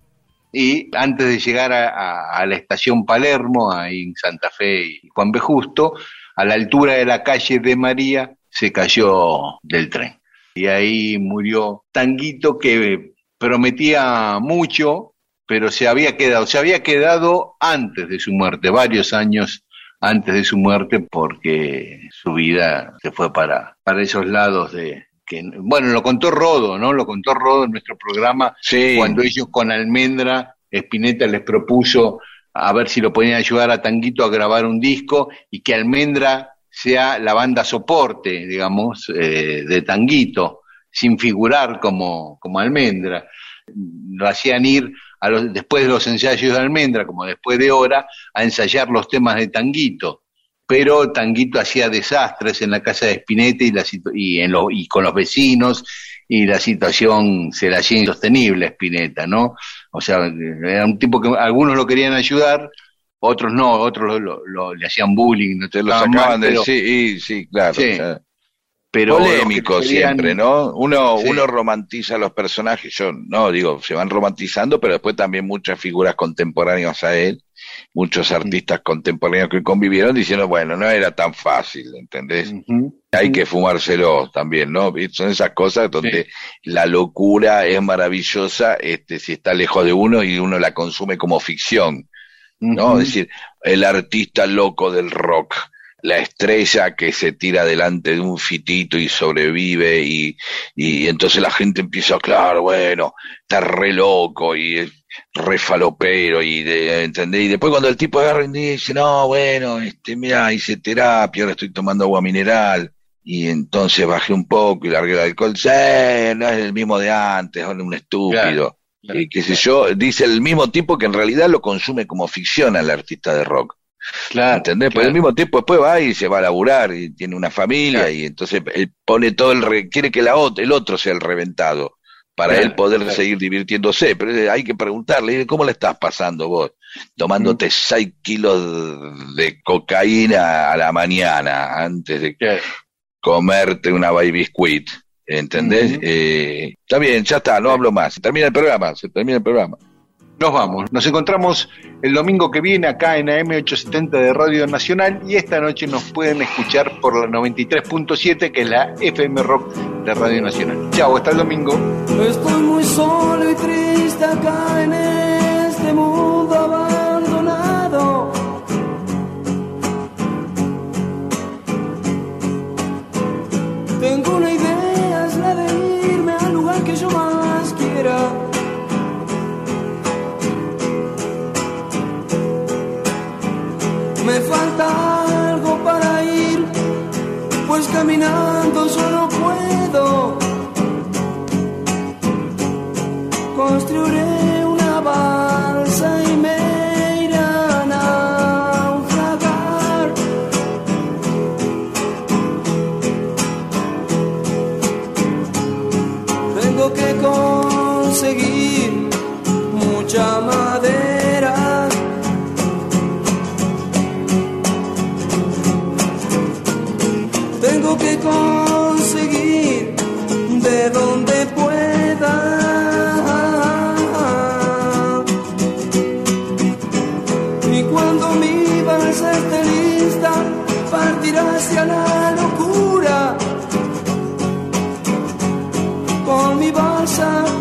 y antes de llegar a, a- a la estación Palermo, ahí en Santa Fe y Juan B. Justo, a la altura de la calle de María, se cayó del tren. Y ahí murió Tanguito que prometía mucho pero se había quedado, se había quedado antes de su muerte, varios años antes de su muerte, porque su vida se fue para, para esos lados de, que, bueno, lo contó Rodo, ¿no? Lo contó Rodo en nuestro programa, Sí. cuando ellos con Almendra, Spinetta les propuso a ver si lo podían ayudar a Tanguito a grabar un disco y que Almendra sea la banda soporte, digamos, eh, de Tanguito, sin figurar como, como Almendra. Lo hacían ir a los, después de los ensayos de Almendra, como después de hora, a ensayar los temas de Tanguito. Pero Tanguito hacía desastres en la casa de Spinetta y, la, y, en lo- y con los vecinos, y la situación se la hacía insostenible a Spinetta, ¿no? O sea, era un tipo que algunos lo querían ayudar, otros no, otros lo, lo- lo- le hacían bullying, no Te lo sacaban mal, de pero- sí, sí, claro. Sí. o sea, pero los que polémico querían- siempre, ¿no? Uno, Sí. uno romantiza a los personajes, yo no digo, se van romantizando, pero después también muchas figuras contemporáneas a él, muchos artistas contemporáneos que convivieron diciendo, bueno, no era tan fácil, ¿entendés? Hay que fumárselo también, ¿no? Son esas cosas donde la locura es maravillosa este, si está lejos de uno y uno la consume como ficción, ¿no? Es decir, el artista loco del rock, la estrella que se tira delante de un fitito y sobrevive y, y entonces la gente empieza, claro, bueno, está re loco y es re falopero y de, ¿entendés? Y después cuando el tipo agarra y dice, no, bueno, este, mira, hice terapia, ahora estoy tomando agua mineral y entonces bajé un poco y largué el alcohol, sí, no es el mismo de antes, ahora es un estúpido. Claro, y qué sé yo, dice el mismo tipo que en realidad lo consume como ficción al artista de rock. Claro, ¿Entendés? Pero claro. al mismo tiempo después va y se va a laburar y tiene una familia Claro. y entonces él pone todo el... re- quiere que la el otro sea el reventado para él poder seguir divirtiéndose. Pero eh, hay que preguntarle, ¿cómo le estás pasando vos? Tomándote seis kilos de cocaína a la mañana antes de comerte una baby biscuit. ¿Entendés? Eh, está bien, ya está, no hablo más. Se termina el programa, se termina el programa. Nos vamos. Nos encontramos el domingo que viene acá en AM870 de Radio Nacional y esta noche nos pueden escuchar por la 93.7 que es la FM Rock de Radio Nacional. Chao, hasta el domingo. Estoy muy solo y triste acá en este mundo abandonado. Tengo una idea, yo más quiera. Me falta algo para ir, pues caminando yo no puedo. Construiré Que conseguir de donde pueda. Y cuando mi balsa esté lista, partirá hacia la locura. Con mi balsa